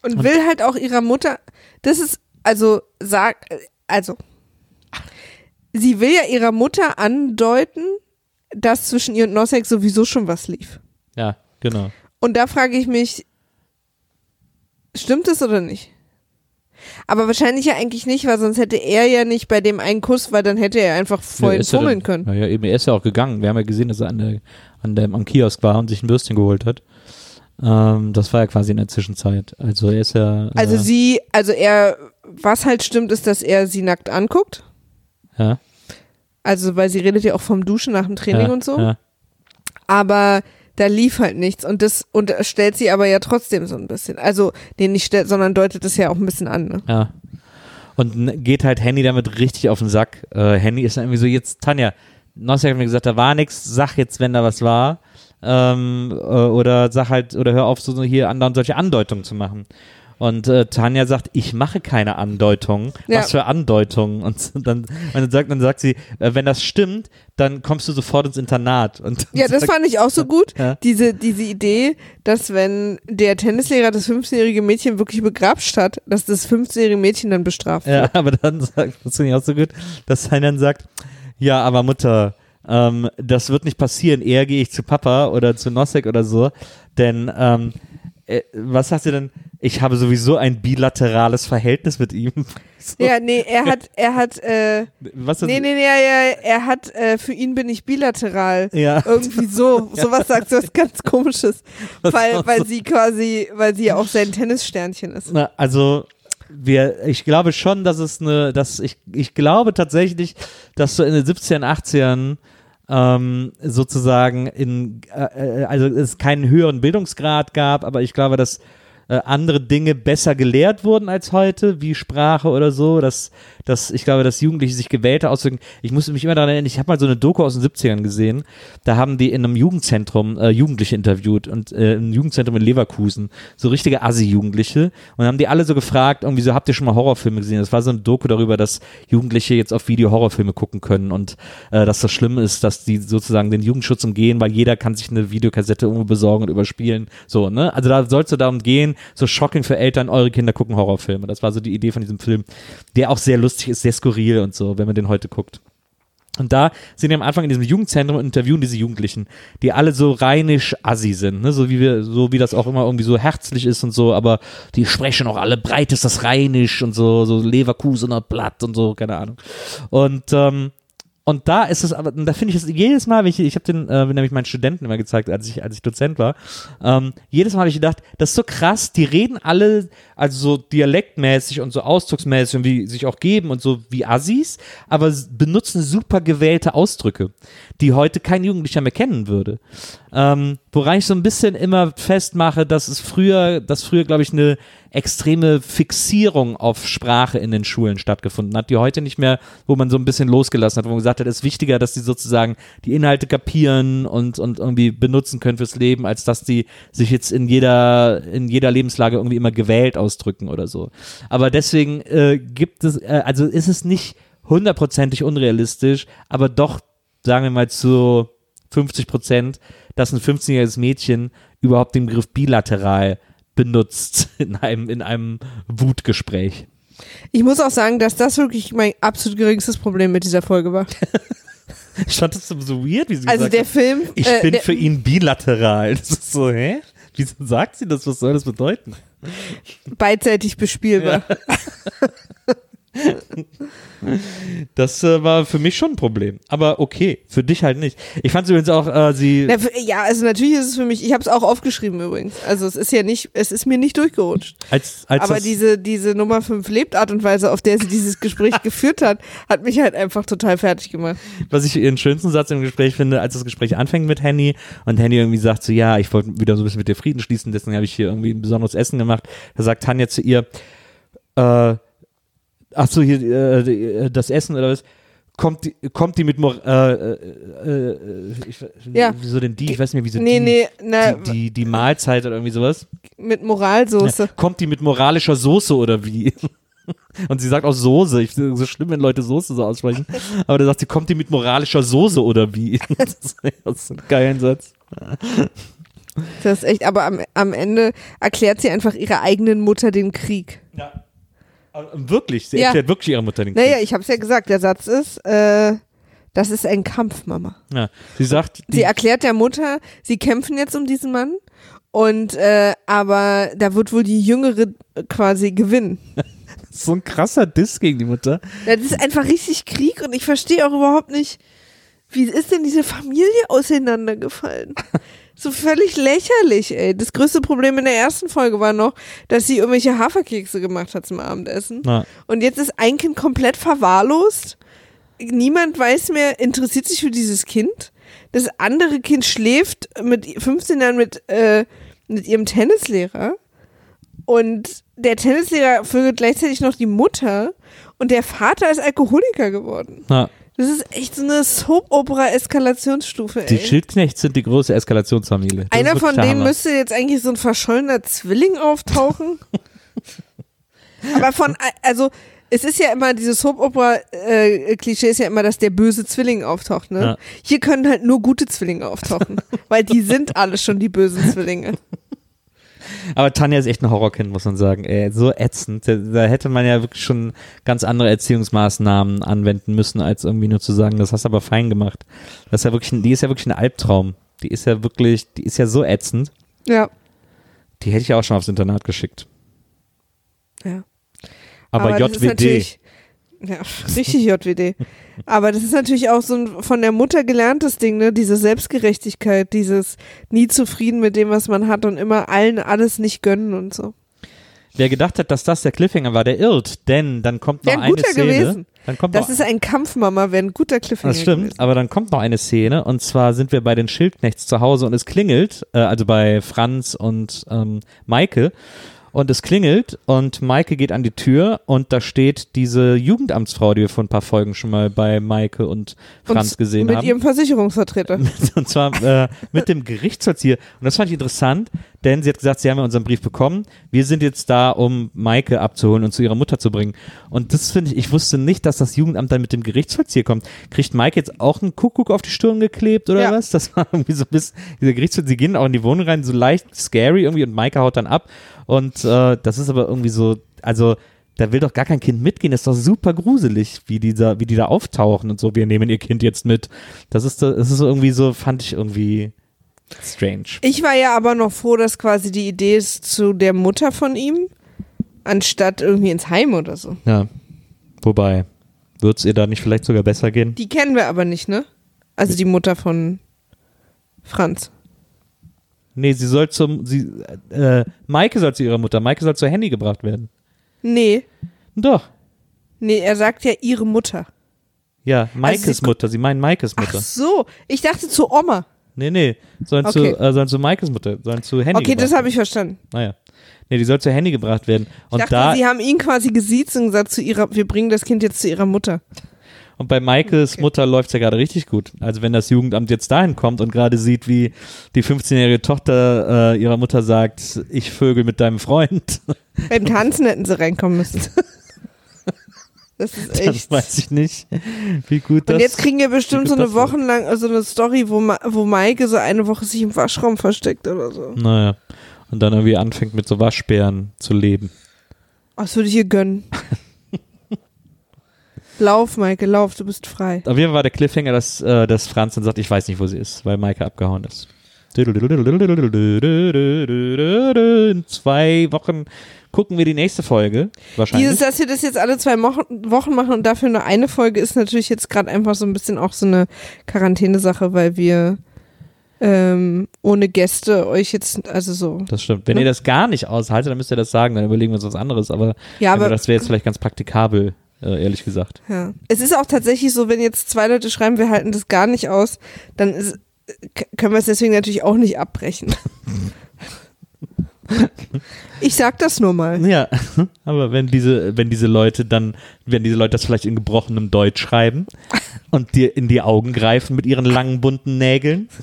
Und will halt auch ihrer Mutter, das ist, also, sag, also, sie will ja ihrer Mutter andeuten, dass zwischen ihr und Nosek sowieso schon was lief. Ja, genau. Und da frage ich mich, stimmt es oder nicht? Aber wahrscheinlich ja eigentlich nicht, weil sonst hätte er ja nicht bei dem einen Kuss, weil dann hätte er einfach vorhin ist er fummeln können. Ja, ja, eben, er ist ja auch gegangen. Wir haben ja gesehen, dass er an der, an der, am Kiosk war und sich ein Würstchen geholt hat. Ähm, das war ja quasi in der Zwischenzeit. Also er ist ja. Also äh, sie, also er, was halt stimmt, ist, dass er sie nackt anguckt. ja, Also, weil sie redet ja auch vom Duschen nach dem Training ja, und so. Ja. Aber da lief halt nichts und das unterstellt sie aber ja trotzdem so ein bisschen. Also, nee, nicht stellt, sondern deutet es ja auch ein bisschen an. Ne? Ja. Und geht halt Henny damit richtig auf den Sack. Äh, Henny ist dann irgendwie so, jetzt, Tanja, Nossi hat mir gesagt, da war nichts, sag jetzt, wenn da was war. Ähm, äh, oder sag halt, oder hör auf, so so hier andauernd solche Andeutungen zu machen. Und äh, Tanja sagt, ich mache keine Andeutungen. Ja. Was für Andeutungen? Und dann, und dann, sagt, dann sagt sie, äh, wenn das stimmt, dann kommst du sofort ins Internat. Und Ja, das sagt, fand ich auch so gut. Ja. Diese, diese Idee, dass wenn der Tennislehrer das 15-jährige Mädchen wirklich begrapscht hat, dass das 15-jährige Mädchen dann bestraft wird. Ja, aber dann sagt, das finde ich auch so gut, dass Tanja dann sagt, ja, aber Mutter, ähm, das wird nicht passieren. Eher gehe ich zu Papa oder zu Nosek oder so, denn ähm, äh, was sagt sie denn? Ich habe sowieso ein bilaterales Verhältnis mit ihm. So, Ja, nee, er hat, er hat, äh, was nee, nee, nee, ja, ja, er hat, äh, für ihn bin ich bilateral. Ja. Irgendwie so, sowas sagt was ganz komisches. Das Weil, weil so- sie quasi, weil sie ja auch sein Tennissternchen ist. Na, also wir, ich glaube schon, dass es eine, dass ich, ich glaube tatsächlich, dass so in den 70ern, 80ern ähm, sozusagen in, äh, äh, also es keinen höheren Bildungsgrad gab, aber ich glaube, dass äh, andere Dinge besser gelehrt wurden als heute, wie Sprache oder so, dass, dass ich glaube, dass Jugendliche sich gewählter ausdrücken. Ich musste mich immer daran erinnern, ich habe mal so eine Doku aus den 70ern gesehen, da haben die in einem Jugendzentrum äh, Jugendliche interviewt und äh, im Jugendzentrum in Leverkusen, so richtige Assi-Jugendliche und haben die alle so gefragt, irgendwie so, habt ihr schon mal Horrorfilme gesehen? Das war so eine Doku darüber, dass Jugendliche jetzt auf Video Horrorfilme gucken können und äh, dass das schlimm ist, dass die sozusagen den Jugendschutz umgehen, weil jeder kann sich eine Videokassette irgendwo besorgen und überspielen. So, ne? Also da soll es so darum gehen, so shocking für Eltern, eure Kinder gucken Horrorfilme. Das war so die Idee von diesem Film, der auch sehr lustig ist, sehr skurril und so, wenn man den heute guckt. Und da sind die am Anfang in diesem Jugendzentrum und interviewen diese Jugendlichen, die alle so rheinisch assi sind, ne? so wie wir, so wie das auch immer irgendwie so herzlich ist und so, aber die sprechen auch alle breit ist das rheinisch und so, so Leverkusener Blatt und so, keine Ahnung. Und ähm, und da ist es aber, da finde ich es jedes Mal, wenn ich, ich habe den äh, nämlich meinen Studenten immer gezeigt, als ich, als ich Dozent war, ähm, jedes Mal habe ich gedacht, das ist so krass, die reden alle, also so dialektmäßig und so ausdrucksmäßig und wie sich auch geben und so wie Assis, aber benutzen super gewählte Ausdrücke, die heute kein Jugendlicher mehr kennen würde. Ähm, woran ich so ein bisschen immer festmache, dass es früher, dass früher, glaube ich, eine extreme Fixierung auf Sprache in den Schulen stattgefunden hat, die heute nicht mehr, wo man so ein bisschen losgelassen hat, wo man gesagt hat, es ist wichtiger, dass die sozusagen die Inhalte kapieren und, und irgendwie benutzen können fürs Leben, als dass die sich jetzt in jeder, in jeder Lebenslage irgendwie immer gewählt ausdrücken oder so. Aber deswegen äh, gibt es, äh, also ist es nicht hundertprozentig unrealistisch, aber doch, sagen wir mal, zu 50 Prozent, dass ein 15-jähriges Mädchen überhaupt den Begriff bilateral benutzt in einem, in einem Wutgespräch. Ich muss auch sagen, dass das wirklich mein absolut geringstes Problem mit dieser Folge war. Ich fand das so weird, wie sie Also gesagt der hat, Film, ich äh, bin für ihn bilateral. Das ist so, hä? Wieso sagt sie das? Was soll das bedeuten? beidseitig bespielbar. Das äh, war für mich schon ein Problem. Aber okay, für dich halt nicht. Ich fand übrigens auch, äh, sie. Na, für- Ja, also natürlich ist es für mich, ich habe es auch aufgeschrieben übrigens. Also es ist ja nicht, es ist mir nicht durchgerutscht. Als, als Aber diese, diese Nummer 5 Lebtart und Weise, auf der sie dieses Gespräch geführt hat, hat mich halt einfach total fertig gemacht. was ich ihren schönsten Satz im Gespräch finde, als das Gespräch anfängt mit Henny und Henny irgendwie sagt so, ja, ich wollte wieder so ein bisschen mit dir Frieden schließen, deswegen habe ich hier irgendwie ein besonderes Essen gemacht. Da sagt Tanja zu ihr, äh, ach so, hier, äh, die- das Essen oder was, kommt die, kommt die mit, Mor äh, äh, äh, ich, Ja. wieso denn die? Ich weiß nicht mehr, wieso Nee, die, nee, na, die, die, die Mahlzeit oder irgendwie sowas. mit Moralsoße. Kommt die mit moralischer Soße oder wie? Und sie sagt auch Soße. Ich finde es so schlimm, wenn Leute Soße so aussprechen. Aber da sagt sie, kommt die mit moralischer Soße oder wie? Das ist, das ist ein geiler Satz. Das ist echt, aber am, am Ende erklärt sie einfach ihrer eigenen Mutter den Krieg. Ja. Aber wirklich, sie Ja. erklärt wirklich ihrer Mutter den Krieg. Naja, ich habe es ja gesagt, der Satz ist, äh, das ist ein Kampf, Mama. Ja. Sie sagt, Sie erklärt der Mutter, sie kämpfen jetzt um diesen Mann und äh, aber da wird wohl die Jüngere quasi gewinnen. so ein krasser Diss gegen die Mutter. Ja, Das ist einfach richtig Krieg und ich verstehe auch überhaupt nicht, wie ist denn diese Familie auseinandergefallen? So völlig lächerlich, ey. Das größte Problem in der ersten Folge war noch, dass sie irgendwelche Haferkekse gemacht hat zum Abendessen. Na, Und jetzt ist ein Kind komplett verwahrlost. Niemand weiß mehr, interessiert sich für dieses Kind. Das andere Kind schläft mit 15 Jahren mit, äh, mit ihrem Tennislehrer. Und der Tennislehrer vögelt gleichzeitig noch die Mutter. Und der Vater ist Alkoholiker geworden. na, Das ist echt so eine Soap-Opera-Eskalationsstufe, die. Schildknechts sind die große Eskalationsfamilie. Das Einer von denen Hammer. müsste jetzt eigentlich so ein verschollener Zwilling auftauchen. Aber von, also, es ist ja immer, diese Soap-Opera-Klischee ist ja immer, dass der böse Zwilling auftaucht, ne? Ja. Hier können halt nur gute Zwillinge auftauchen. weil die sind alle schon die bösen Zwillinge. Aber Tanja ist echt ein Horrorkind, muss man sagen. Ey, so ätzend. Da, hätte man ja wirklich schon ganz andere Erziehungsmaßnahmen anwenden müssen, als irgendwie nur zu sagen, das hast du aber fein gemacht. Das ist ja wirklich, ein- die ist ja wirklich ein Albtraum. Die ist ja wirklich, die ist ja so ätzend. Ja. Die hätte ich ja auch schon aufs Internat geschickt. ja. Aber, ist JWD. Ja, richtig JWD. Aber das ist natürlich auch so ein von der Mutter gelerntes Ding, ne? Diese Selbstgerechtigkeit, dieses nie zufrieden mit dem, was man hat und immer allen alles nicht gönnen und so. Wer gedacht hat, dass das der Cliffhanger war, der irrt. Denn dann kommt noch ein eine guter Szene. gewesen. Dann kommt Das noch, ist ein Kampfmama, wäre ein guter Cliffhanger das stimmt, gewesen. aber dann kommt noch eine Szene und zwar sind wir bei den Schildknechts zu Hause und es klingelt, äh, also bei Franz und ähm, Maike und es klingelt und Maike geht an die Tür und da steht diese Jugendamtsfrau, die wir vor ein paar Folgen schon mal bei Maike und Franz und gesehen mit haben. ihrem Versicherungsvertreter. Und zwar äh, mit dem Gerichtsvollzieher. Und das fand ich interessant, denn sie hat gesagt, sie haben ja unseren Brief bekommen. Wir sind jetzt da, um Maike abzuholen und zu ihrer Mutter zu bringen. Und das finde ich, ich wusste nicht, dass das Jugendamt dann mit dem Gerichtsvollzieher kommt. Kriegt Maike jetzt auch einen Kuckuck auf die Stirn geklebt oder Ja. was? Das war irgendwie so ein bisschen, dieser Gerichtsvollzieher, sie gehen auch in die Wohnung rein, so leicht scary irgendwie und Maike haut dann ab. Und äh, das ist aber irgendwie so, also da will doch gar kein Kind mitgehen. Das ist doch super gruselig, wie die da, wie die da auftauchen und so. Wir nehmen ihr Kind jetzt mit. Das ist, das ist irgendwie so, fand ich irgendwie strange. Ich war ja aber noch froh, dass quasi die Idee ist zu der Mutter von ihm, anstatt irgendwie ins Heim oder so. Ja. Wobei, wird es ihr da nicht vielleicht sogar besser gehen? Die kennen wir aber nicht, ne? Also die Mutter von Franz. Nee, sie soll zum, sie, äh, Maike soll zu ihrer Mutter, Maike soll zur Handy gebracht werden. Nee, Doch. nee, er sagt ja ihre Mutter. Ja, Maikes Also Mutter, sie meinen Maikes Ach Mutter. so, ich dachte zu Oma. Nee, nee, sollen, Okay. zu, äh, sollen zu Maikes Mutter, sollen zu Handy Okay, das habe ich verstanden. Naja. Nee, die soll zur Handy gebracht werden. Ich Und dachte, da, sie haben ihn quasi gesiezt und gesagt zu ihrer, wir bringen das Kind jetzt zu ihrer Mutter. Und bei Maikes Okay. Mutter läuft es ja gerade richtig gut. Also wenn das Jugendamt jetzt dahin kommt und gerade sieht, wie die 15-jährige Tochter äh, ihrer Mutter sagt, ich vögel mit deinem Freund, Beim Tanzen hätten sie reinkommen müssen. Das ist echt. weiß ich nicht, wie gut das Und jetzt kriegen wir bestimmt so eine das wird. Woche lang, also eine Story, wo, Ma wo Maike so eine Woche sich im Waschraum versteckt oder so. Naja. Und dann irgendwie anfängt mit so Waschbären zu leben. Oh, Das würde ich ihr gönnen. lauf, Maike, lauf, du bist frei. Auf jeden Fall war der Cliffhanger, dass, äh, dass Franz dann sagt, ich weiß nicht, wo sie ist, weil Maike abgehauen ist. In zwei Wochen gucken wir die nächste Folge. Wahrscheinlich. Dieses, dass wir das jetzt alle zwei Wochen, machen und dafür nur eine Folge, ist natürlich jetzt gerade einfach so ein bisschen auch so eine Quarantäne-Sache, weil wir ähm, ohne Gäste euch jetzt, also so. das stimmt. Wenn Ne? ihr das gar nicht aushaltet, dann müsst ihr das sagen, dann überlegen wir uns was anderes. Aber, Ja, aber aber das wäre jetzt vielleicht ganz praktikabel, äh, ehrlich gesagt. ja. es ist auch tatsächlich so, wenn jetzt zwei Leute schreiben, wir halten das gar nicht aus, dann ist, k- können wir es deswegen natürlich auch nicht abbrechen. ich sag das nur mal. Ja, aber wenn diese, wenn diese Leute dann, wenn diese Leute das vielleicht in gebrochenem Deutsch schreiben und dir in die Augen greifen mit ihren langen bunten Nägeln.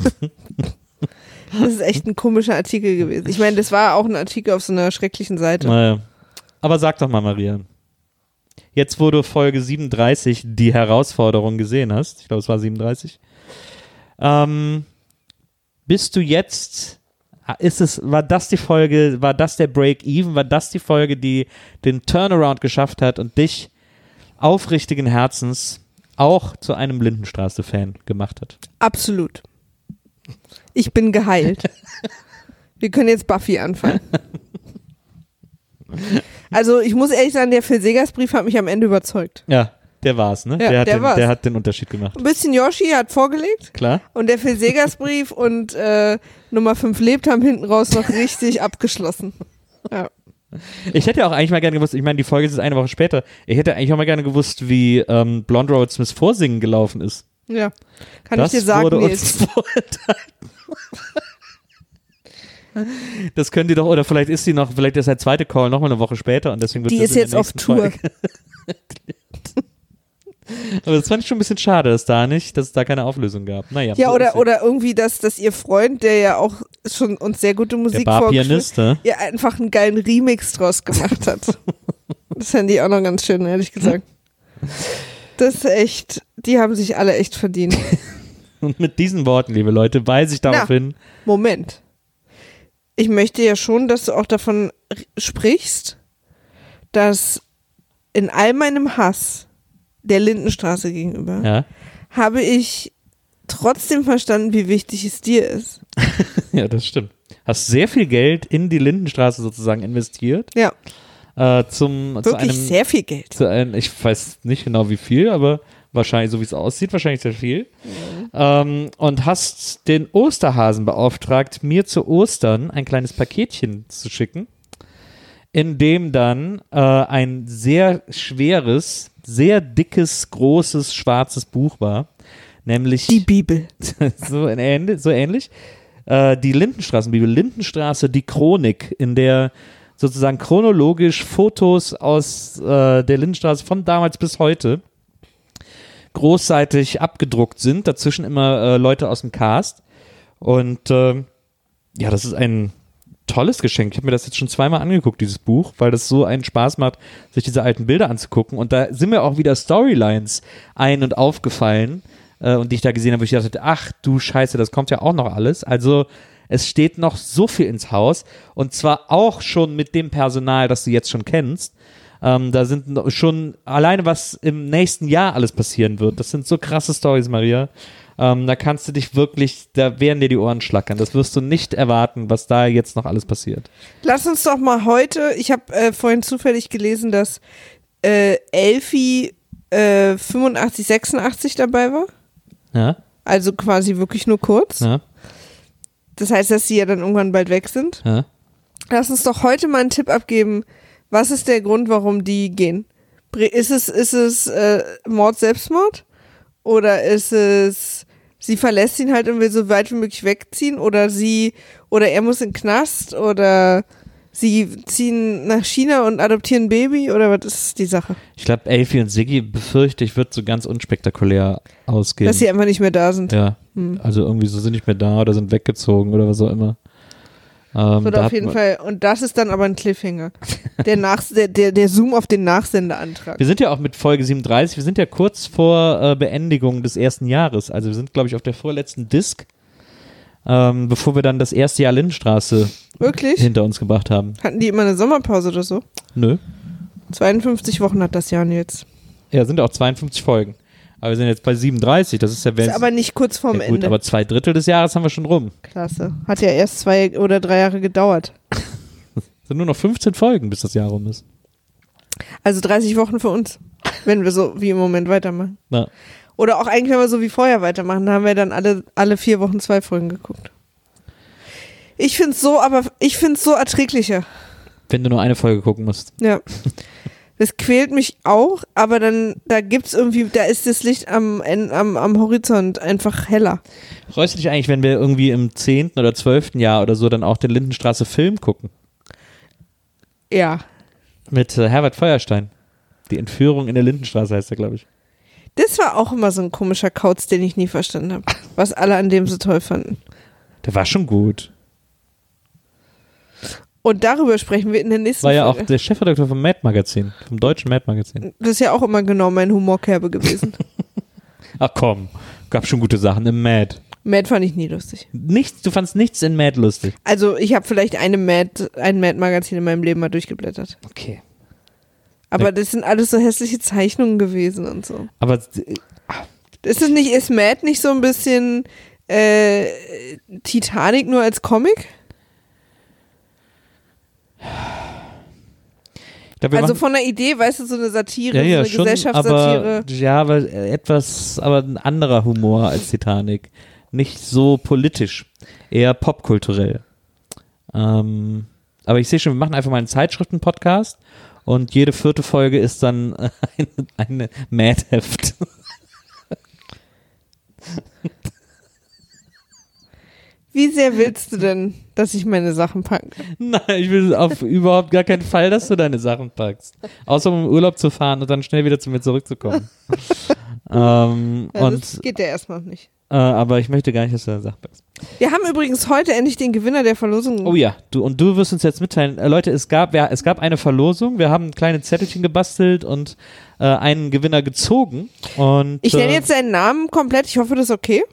Das ist echt ein komischer Artikel gewesen. Ich meine, das war auch ein Artikel auf so einer schrecklichen Seite. Naja. Aber sag doch mal, Maria. Jetzt, wo du Folge 37 die Herausforderung gesehen hast, ich glaube, es war 37, ähm, bist du jetzt, ist es, war das die Folge, war das der Break-Even, war das die Folge, die den Turnaround geschafft hat und dich aufrichtigen Herzens auch zu einem Lindenstraße-Fan gemacht hat? Absolut. Ich bin geheilt. Wir können jetzt Buffy anfangen. Also ich muss ehrlich sagen, der Phil Segers Brief hat mich am Ende überzeugt. Ja, der war's, ne? Ja, der, hat der den, war's. der hat den Unterschied gemacht. Ein bisschen Yoshi hat vorgelegt Klar? und der Phil Segers Brief und äh, Nummer 5 lebt haben hinten raus noch richtig abgeschlossen. Ja. Ich hätte auch eigentlich mal gerne gewusst, ich meine, die Folge ist jetzt eine Woche später, ich hätte eigentlich auch mal gerne gewusst, wie ähm, Blonde Road Smith Vorsingen gelaufen ist. ja. Kann das ich dir sagen, wurde uns. Das können die doch, oder vielleicht ist sie noch, vielleicht ist der zweite Call nochmal eine Woche später und deswegen wird Die ist jetzt auf Tour. Aber das fand ich schon ein bisschen schade, dass da nicht, dass es da keine Auflösung gab. Naja. Ja, so oder, oder irgendwie, dass, dass ihr Freund, der ja auch schon uns sehr gute Musik Barpianist, ne? ihr einfach einen geilen Remix draus gemacht hat. das fände ich auch noch ganz schön, ehrlich gesagt. Das ist echt, die haben sich alle echt verdient. Und mit diesen Worten, liebe Leute, weise ich darauf Na. hin. Moment. Ich möchte ja schon, dass du auch davon sprichst, dass in all meinem Hass der Lindenstraße gegenüber Ja. habe ich trotzdem verstanden, wie wichtig es dir ist. ja, das stimmt. Hast sehr viel Geld in die Lindenstraße sozusagen investiert. Ja, Äh, zum, zu wirklich einem, sehr viel Geld. zu einem, ich weiß nicht genau wie viel, aber wahrscheinlich, so wie es aussieht, wahrscheinlich sehr viel. Ähm, und hast den Osterhasen beauftragt, mir zu Ostern ein kleines Paketchen zu schicken, in dem dann äh, ein sehr schweres, sehr dickes, großes, schwarzes Buch war. Nämlich Die Bibel. so, in ähnlich, so ähnlich. Äh, die Lindenstraßenbibel, Lindenstraße, die Chronik, in der sozusagen chronologisch Fotos aus äh, der Lindenstraße von damals bis heute großseitig abgedruckt sind. Dazwischen immer äh, Leute aus dem Cast. Und ähm, ja, das ist ein tolles Geschenk. Ich habe mir das jetzt schon zweimal angeguckt, dieses Buch, weil das so einen Spaß macht, sich diese alten Bilder anzugucken. Und da sind mir auch wieder Storylines ein- und aufgefallen äh, und die ich da gesehen habe, wo ich dachte, ach du Scheiße, das kommt ja auch noch alles. Also es steht noch so viel ins Haus und zwar auch schon mit dem Personal, das du jetzt schon kennst. Ähm, da sind schon alleine, was im nächsten Jahr alles passieren wird. Das sind so krasse Stories, Maria. Ähm, da kannst du dich wirklich, da werden dir die Ohren schlackern. Das wirst du nicht erwarten, was da jetzt noch alles passiert. Lass uns doch mal heute, ich habe äh, vorhin zufällig gelesen, dass äh, Elfi äh, 85, 86 dabei war. Ja, Also quasi wirklich nur kurz. ja, Das heißt, dass sie ja dann irgendwann bald weg sind. ja. Lass uns doch heute mal einen Tipp abgeben. Was ist der Grund, warum die gehen? Ist es, ist es äh, Mord, Selbstmord? Oder ist es, sie verlässt ihn halt und will so weit wie möglich wegziehen? Oder sie, oder er muss in den Knast? Oder sie ziehen nach China und adoptieren ein Baby? Oder was ist die Sache? Ich glaube, Elfie und Siggi befürchte ich, wird so ganz unspektakulär ausgehen. Dass sie einfach nicht mehr da sind. ja, Hm. also irgendwie so sind nicht mehr da oder sind weggezogen oder was auch immer. Ähm, Wird auf jeden Fall, und das ist dann aber ein Cliffhanger. Der, Nach der, der, der Zoom auf den Nachsendeantrag. Wir sind ja auch mit Folge 37, wir sind ja kurz vor äh, Beendigung des ersten Jahres. Also wir sind, glaube ich, auf der vorletzten Disc, ähm, bevor wir dann das erste Jahr Lindenstraße Wirklich? hinter uns gebracht haben. Hatten die immer eine Sommerpause oder so? Nö. 52 Wochen hat das Jahr jetzt. Ja, sind auch 52 Folgen. Aber wir sind jetzt bei 37, das ist ja, Ist aber nicht kurz vorm ja gut, Ende. aber zwei Drittel des Jahres haben wir schon rum. Klasse. Hat ja erst zwei oder drei Jahre gedauert. Sind nur noch 15 Folgen, bis das Jahr rum ist. Also 30 Wochen für uns, wenn wir so wie im Moment weitermachen. Na, Oder auch eigentlich, wenn wir so wie vorher weitermachen, da haben wir dann alle, alle vier Wochen zwei Folgen geguckt. Ich finde es so, aber ich finde es so erträglicher. wenn du nur eine Folge gucken musst. Ja. Das quält mich auch, aber dann, da gibt's irgendwie, da ist das Licht am, am, am Horizont einfach heller. Freust du dich eigentlich, wenn wir irgendwie im 10. oder 12. Jahr oder so dann auch den Lindenstraße Film gucken? Ja. Mit äh, Herbert Feuerstein. Die Entführung in der Lindenstraße heißt er, glaube ich. Das war auch immer so ein komischer Kauz, den ich nie verstanden habe. Was alle an dem so toll fanden. Der war schon gut. Und darüber sprechen wir in der nächsten War ja auch Folge. der Chefredakteur vom Mad Magazin, vom deutschen Mad Magazin. Das ist ja auch immer genau mein Humorkerbe gewesen. Ach komm, gab schon gute Sachen im Mad. Mad fand ich nie lustig. Nichts, du fandst nichts in Mad lustig. Also ich habe vielleicht eine Mad, ein Mad-Magazin in meinem Leben mal durchgeblättert. Okay. Aber das sind alles so hässliche Zeichnungen gewesen und so. Aber äh, Ist es nicht, ist Mad nicht so ein bisschen äh, Titanic nur als Comic? Glaub, Also von der Idee, weißt du, so eine Satire, ja, ja, so eine schon, Gesellschaftssatire. aber ja, aber etwas, aber ein anderer Humor als Titanic. Nicht so politisch, eher popkulturell. Ähm, aber ich sehe schon, wir machen einfach mal einen Zeitschriften-Podcast und jede vierte Folge ist dann eine, eine Mad-Heft. Wie sehr willst du denn, dass ich meine Sachen packe? Nein, ich will auf überhaupt gar keinen Fall, dass du deine Sachen packst. Außer um im Urlaub zu fahren und dann schnell wieder zu mir zurückzukommen. ähm, Ja, und, das geht ja erstmal nicht. äh, aber ich möchte gar nicht, dass du deine Sachen packst. Wir haben übrigens heute endlich den Gewinner der Verlosung. Oh ja, du und du wirst uns jetzt mitteilen, äh, Leute, es gab, ja, es gab eine Verlosung. Wir haben ein kleines Zettelchen gebastelt und äh, einen Gewinner gezogen. Und Ich nenne äh, jetzt seinen Namen komplett. Ich hoffe, das ist okay.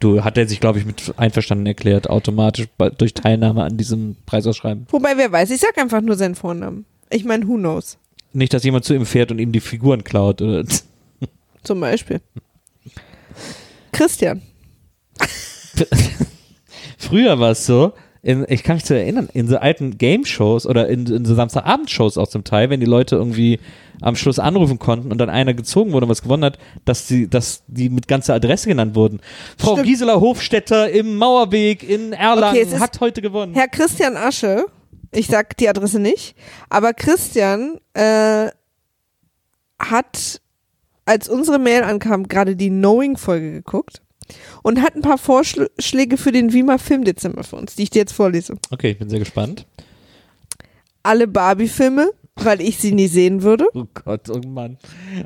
Du hat er sich, glaube ich, mit einverstanden erklärt, automatisch durch Teilnahme an diesem Preisausschreiben. Wobei, wer weiß, ich sag einfach nur seinen Vornamen. Ich meine, who knows? Nicht, dass jemand zu ihm fährt und ihm die Figuren klaut. Oder Zum Beispiel. Christian. Früher war es so, in, ich kann mich zu erinnern, in so alten Game-Shows oder in, in so Samstagabend-Shows auch zum Teil, wenn die Leute irgendwie am Schluss anrufen konnten und dann einer gezogen wurde und was gewonnen hat, dass die, dass die mit ganzer Adresse genannt wurden. Frau Stimmt. Gisela Hofstetter im Mauerweg in Erlangen Okay, hat heute gewonnen. Herr Christian Asche, ich sag die Adresse nicht, aber Christian äh, hat, als unsere Mail ankam, gerade die Knowing-Folge geguckt und hat ein paar Vorschläge für den Wiemer Filmdezember für uns, die ich dir jetzt vorlese. Okay, ich bin sehr gespannt. Alle Barbie-Filme, weil ich sie nie sehen würde. Oh Gott, oh Mann.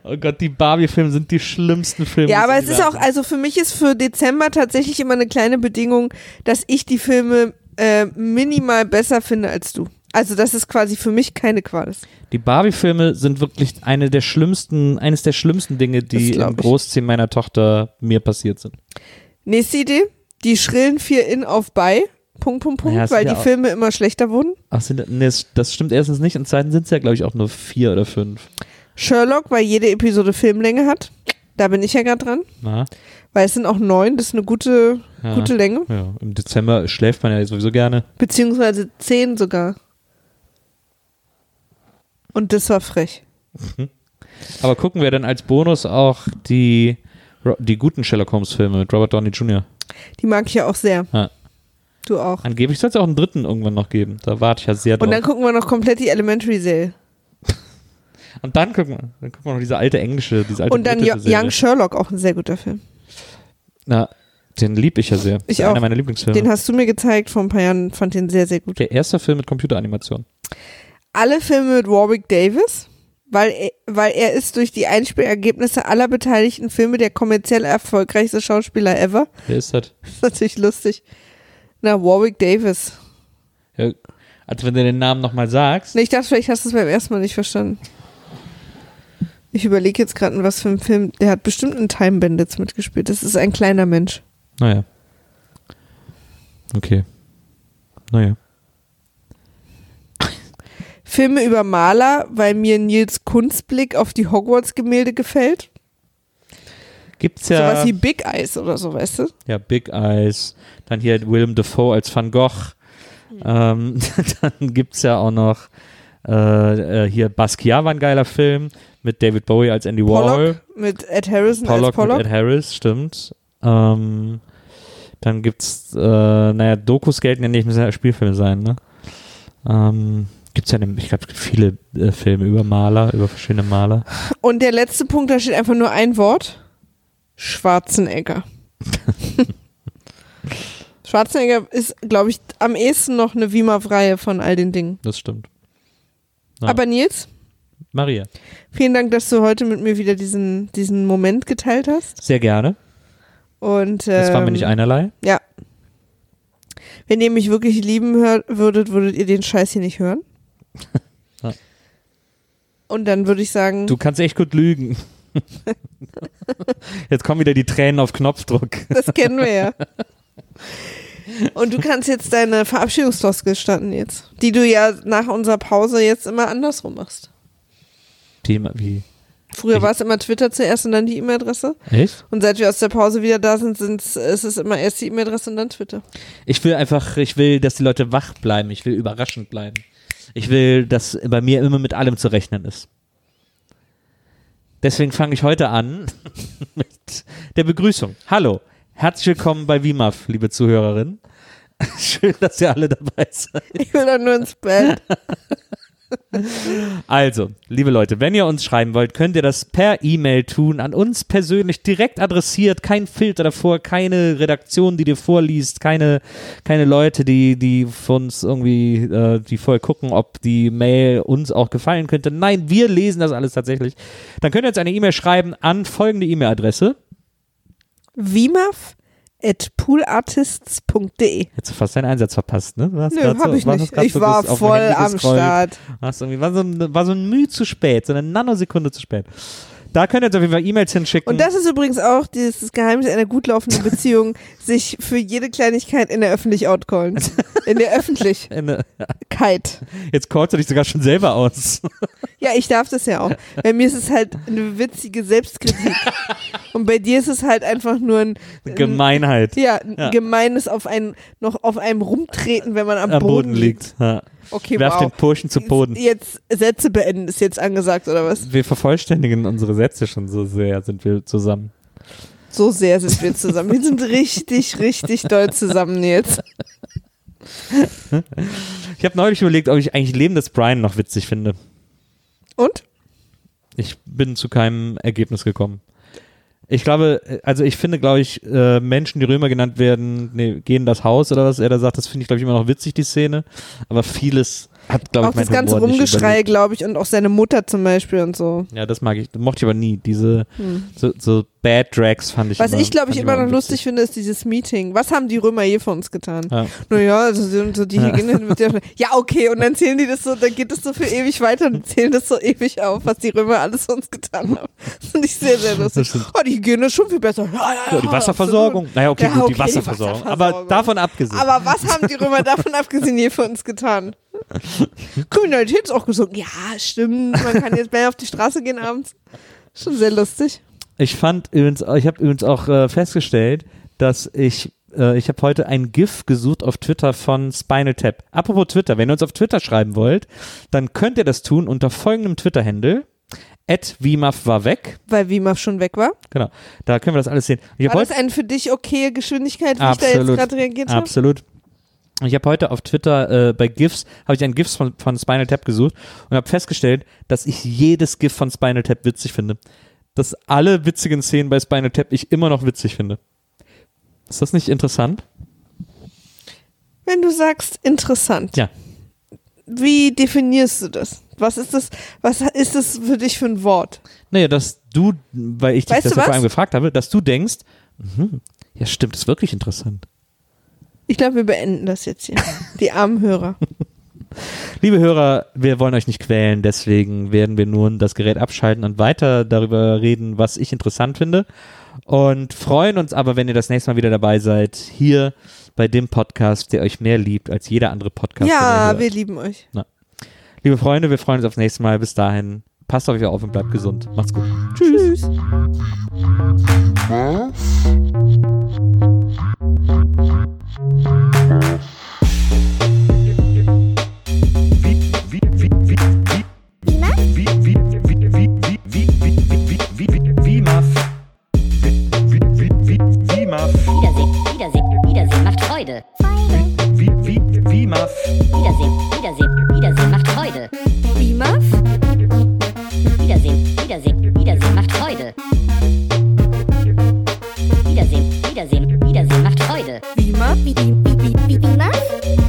Oh Gott, die Barbie-Filme sind die schlimmsten Filme. Ja, aber es ist auch, also für mich ist für Dezember tatsächlich immer eine kleine Bedingung, dass ich die Filme äh, minimal besser finde als du. Also, dass es quasi für mich keine Qual ist. Die Barbie-Filme sind wirklich eine der schlimmsten, eines der schlimmsten Dinge, die Das im. Großziehen meiner Tochter mir passiert sind. Nächste Idee, die schrillen vier in auf bei, Punkt, Punkt, Punkt, Naja, weil die Filme immer schlechter wurden. Ach, sind, nee, das- das stimmt erstens nicht und zweitens sind es ja, glaube ich, auch nur vier oder fünf. Sherlock, weil jede Episode Filmlänge hat. Da bin ich ja gerade dran. Na, Weil es sind auch neun, das ist eine gute, ja. gute Länge. Ja, im Dezember schläft man ja sowieso gerne. Beziehungsweise zehn sogar. Und das war frech. Aber gucken wir dann als Bonus auch die, die guten Sherlock Holmes-Filme mit Robert Downey Jr. Die mag ich ja auch sehr. Ja. Du auch. Angeblich soll es auch einen dritten irgendwann noch geben. Da warte ich ja sehr drauf. Und dann gucken wir noch komplett die Elementary-Serie. Und dann gucken wir, dann gucken wir noch diese alte englische, diese alte Und dann Yo- Serie. Young Sherlock, auch ein sehr guter Film. Na, den lieb ich ja sehr. Ich ist auch. Einer meiner Lieblingsfilme. Den hast du mir gezeigt vor ein paar Jahren, fand den sehr, sehr gut. Der erste Film mit Computeranimation. Alle Filme mit Warwick Davis, weil er, weil er ist durch die Einspielergebnisse aller beteiligten Filme der kommerziell erfolgreichste Schauspieler ever. Wer ist das? Das ist natürlich lustig. Na, Warwick Davis. Ja, als wenn du den Namen nochmal sagst. Nee, ich dachte, vielleicht hast du es beim ersten Mal nicht verstanden. Ich überlege jetzt gerade, was für ein Film. Der hat bestimmt in Time Bandits mitgespielt. Das ist ein kleiner Mensch. Naja. Okay. Naja. Filme über Maler, weil mir Nils Kunstblick auf die Hogwarts-Gemälde gefällt. Gibt's ja. Sowas wie Big Eyes oder so, weißt du? Ja, Big Eyes. Dann hier Willem Dafoe als Van Gogh. Ähm, dann gibt es ja auch noch äh, äh, hier Basquiat war ein geiler Film mit David Bowie als Andy Warhol. Pollock mit Ed Harrison Pollock, als Pollock. mit Ed Harris, stimmt. Ähm, dann gibt's, äh, naja, Dokus gelten ja nicht, müssen ja Spielfilme sein, ne? Ähm, gibt's ja, ne- ich glaube, es gibt viele äh, Filme über Maler, über verschiedene Maler. Und der letzte Punkt, da steht einfach nur ein Wort. Schwarzenegger. Schwarzenegger ist, glaube ich, am ehesten noch eine Wima-Reihe von all den Dingen. Das stimmt. Ja. Aber Nils, Maria, vielen Dank, dass du heute mit mir wieder diesen, diesen Moment geteilt hast. sehr gerne. Und, Das war mir ähm, nicht einerlei. Ja. Wenn ihr mich wirklich lieben hört, würdet, würdet ihr den Scheiß hier nicht hören. Ja. Und dann würde ich sagen, Du kannst echt gut lügen. Jetzt kommen wieder die Tränen auf Knopfdruck. das kennen wir ja. Und du kannst jetzt deine Verabschiedungsfloskel starten jetzt, die du ja nach unserer Pause jetzt immer andersrum machst. Thema wie? Früher war es immer Twitter zuerst und dann die E-Mail-Adresse. Echt? Und seit wir aus der Pause wieder da sind, sind's, ist es immer erst die E-Mail-Adresse und dann Twitter. Ich will einfach, ich will, dass die Leute wach bleiben. Ich will überraschend bleiben. Ich will, dass bei mir immer mit allem zu rechnen ist. Deswegen fange ich heute an mit der Begrüßung. Hallo, herzlich willkommen bei WIMAF, liebe Zuhörerinnen. Schön, dass ihr alle dabei seid. Ich will dann nur ins Bett. Also, liebe Leute, wenn ihr uns schreiben wollt, könnt ihr das per E-Mail tun, an uns persönlich direkt adressiert, kein Filter davor, keine Redaktion, die dir vorliest, keine, keine Leute, die, die von uns irgendwie, äh, die vorher gucken, ob die Mail uns auch gefallen könnte. Nein, wir lesen das alles tatsächlich. Dann könnt ihr uns eine E-Mail schreiben an folgende E-Mail-Adresse. Wimaf at poolartists.de. Hättest du fast deinen Einsatz verpasst, ne? Nö, hab so- ich nicht. Ich so war voll am. Start. Irgendwie, war, so war so ein Mühe zu spät, so eine Nanosekunde zu spät. Da könnt ihr uns auf jeden Fall E-Mails hinschicken. Und das ist übrigens auch dieses Geheimnis einer gut laufenden Beziehung, sich für jede Kleinigkeit in der Öffentlich outcallen. In der Öffentlichkeit. Jetzt callst du dich sogar schon selber aus. Ja, ich darf das ja auch. Bei mir ist es halt eine witzige Selbstkritik. Und bei dir ist es halt einfach nur ein, ein Gemeinheit. ja, ein Ja. gemeines auf ein, noch auf einem rumtreten, wenn man am, Am Boden liegt. Ja. Okay, Werf wow. den Burschen zu Boden. Jetzt Sätze beenden ist jetzt angesagt, oder was? Wir vervollständigen unsere Sätze schon so sehr, sind wir zusammen. So sehr sind wir zusammen. Wir sind richtig, richtig doll zusammen jetzt. Ich habe neulich überlegt, ob ich eigentlich Leben des Brian noch witzig finde. Und? Ich bin zu keinem Ergebnis gekommen. Ich glaube, also ich finde, glaube ich, äh, Menschen, die Römer genannt werden, nee, gehen das Haus oder was er da sagt, das finde ich, glaube ich, immer noch witzig, die Szene. Aber vieles hat, glaube Auch ich, mein das ganze Humor Rumgeschrei, glaube ich, und auch seine Mutter zum Beispiel und so. Ja, das mag ich, mochte ich aber nie. Diese, Hm. so, so Bad Drags fand ich Was immer, ich, glaube ich, immer noch lustig finde, ist dieses Meeting. Was haben die Römer je für uns getan? Ja. Naja, also so, die Ja. Hygiene wird ja, ja, okay, und dann zählen die das so, dann geht das so für ewig weiter und zählen das so ewig auf, was die Römer alles für uns getan haben. Das finde ich sehr, sehr lustig. Das. Oh, die Hygiene ist schon viel besser. Ja, ja, Ja, die ja, Wasserversorgung. Naja, okay, Ja, gut, okay, die Wasserversorgung. Aber Wasserversorgung. davon abgesehen. Aber was haben die Römer davon abgesehen je für uns getan? Kriminalität ist auch gesunken. Ja, stimmt. Man kann jetzt mehr auf die Straße gehen abends. Schon sehr lustig. Ich fand übrigens, ich habe übrigens auch äh, festgestellt, dass ich, äh, ich habe heute ein GIF gesucht auf Twitter von Spinal Tap. Apropos Twitter, wenn ihr uns auf Twitter schreiben wollt, dann könnt ihr das tun unter folgendem Twitter-Handle. At Wimaf war weg. Weil Wimaf schon weg war. Genau. Da können wir das alles sehen. Ich War das eine für dich okaye Geschwindigkeit, wie ich da jetzt Absolut. gerade reagiert habe? Absolut. Ich habe heute auf Twitter äh, bei GIFs, habe ich ein GIFs von, von Spinal Tap gesucht und habe festgestellt, dass ich jedes GIF von Spinal Tap witzig finde. Dass alle witzigen Szenen bei Spinal Tap ich immer noch witzig finde. Ist das nicht interessant? Wenn du sagst interessant, Ja. wie definierst du das? Was ist das, was ist das für dich für ein Wort? Naja, dass du, weil ich dich Weißt das du ja vor allem gefragt habe, dass du denkst, mhm, ja stimmt, ist wirklich interessant. Ich glaube, wir beenden das jetzt hier. Die armen Hörer. Liebe Hörer, wir wollen euch nicht quälen, deswegen werden wir nun das Gerät abschalten und weiter darüber reden, was ich interessant finde. Und freuen uns aber, wenn ihr das nächste Mal wieder dabei seid, hier bei dem Podcast, der euch mehr liebt als jeder andere Podcast. ja, wir lieben euch. Liebe Freunde, wir freuen uns aufs nächste Mal. Bis dahin, passt auf euch auf und bleibt gesund. Macht's gut. Tschüss. Wiedersehen, Wiedersehen, Wiedersehen macht Freude. ビビビビビビます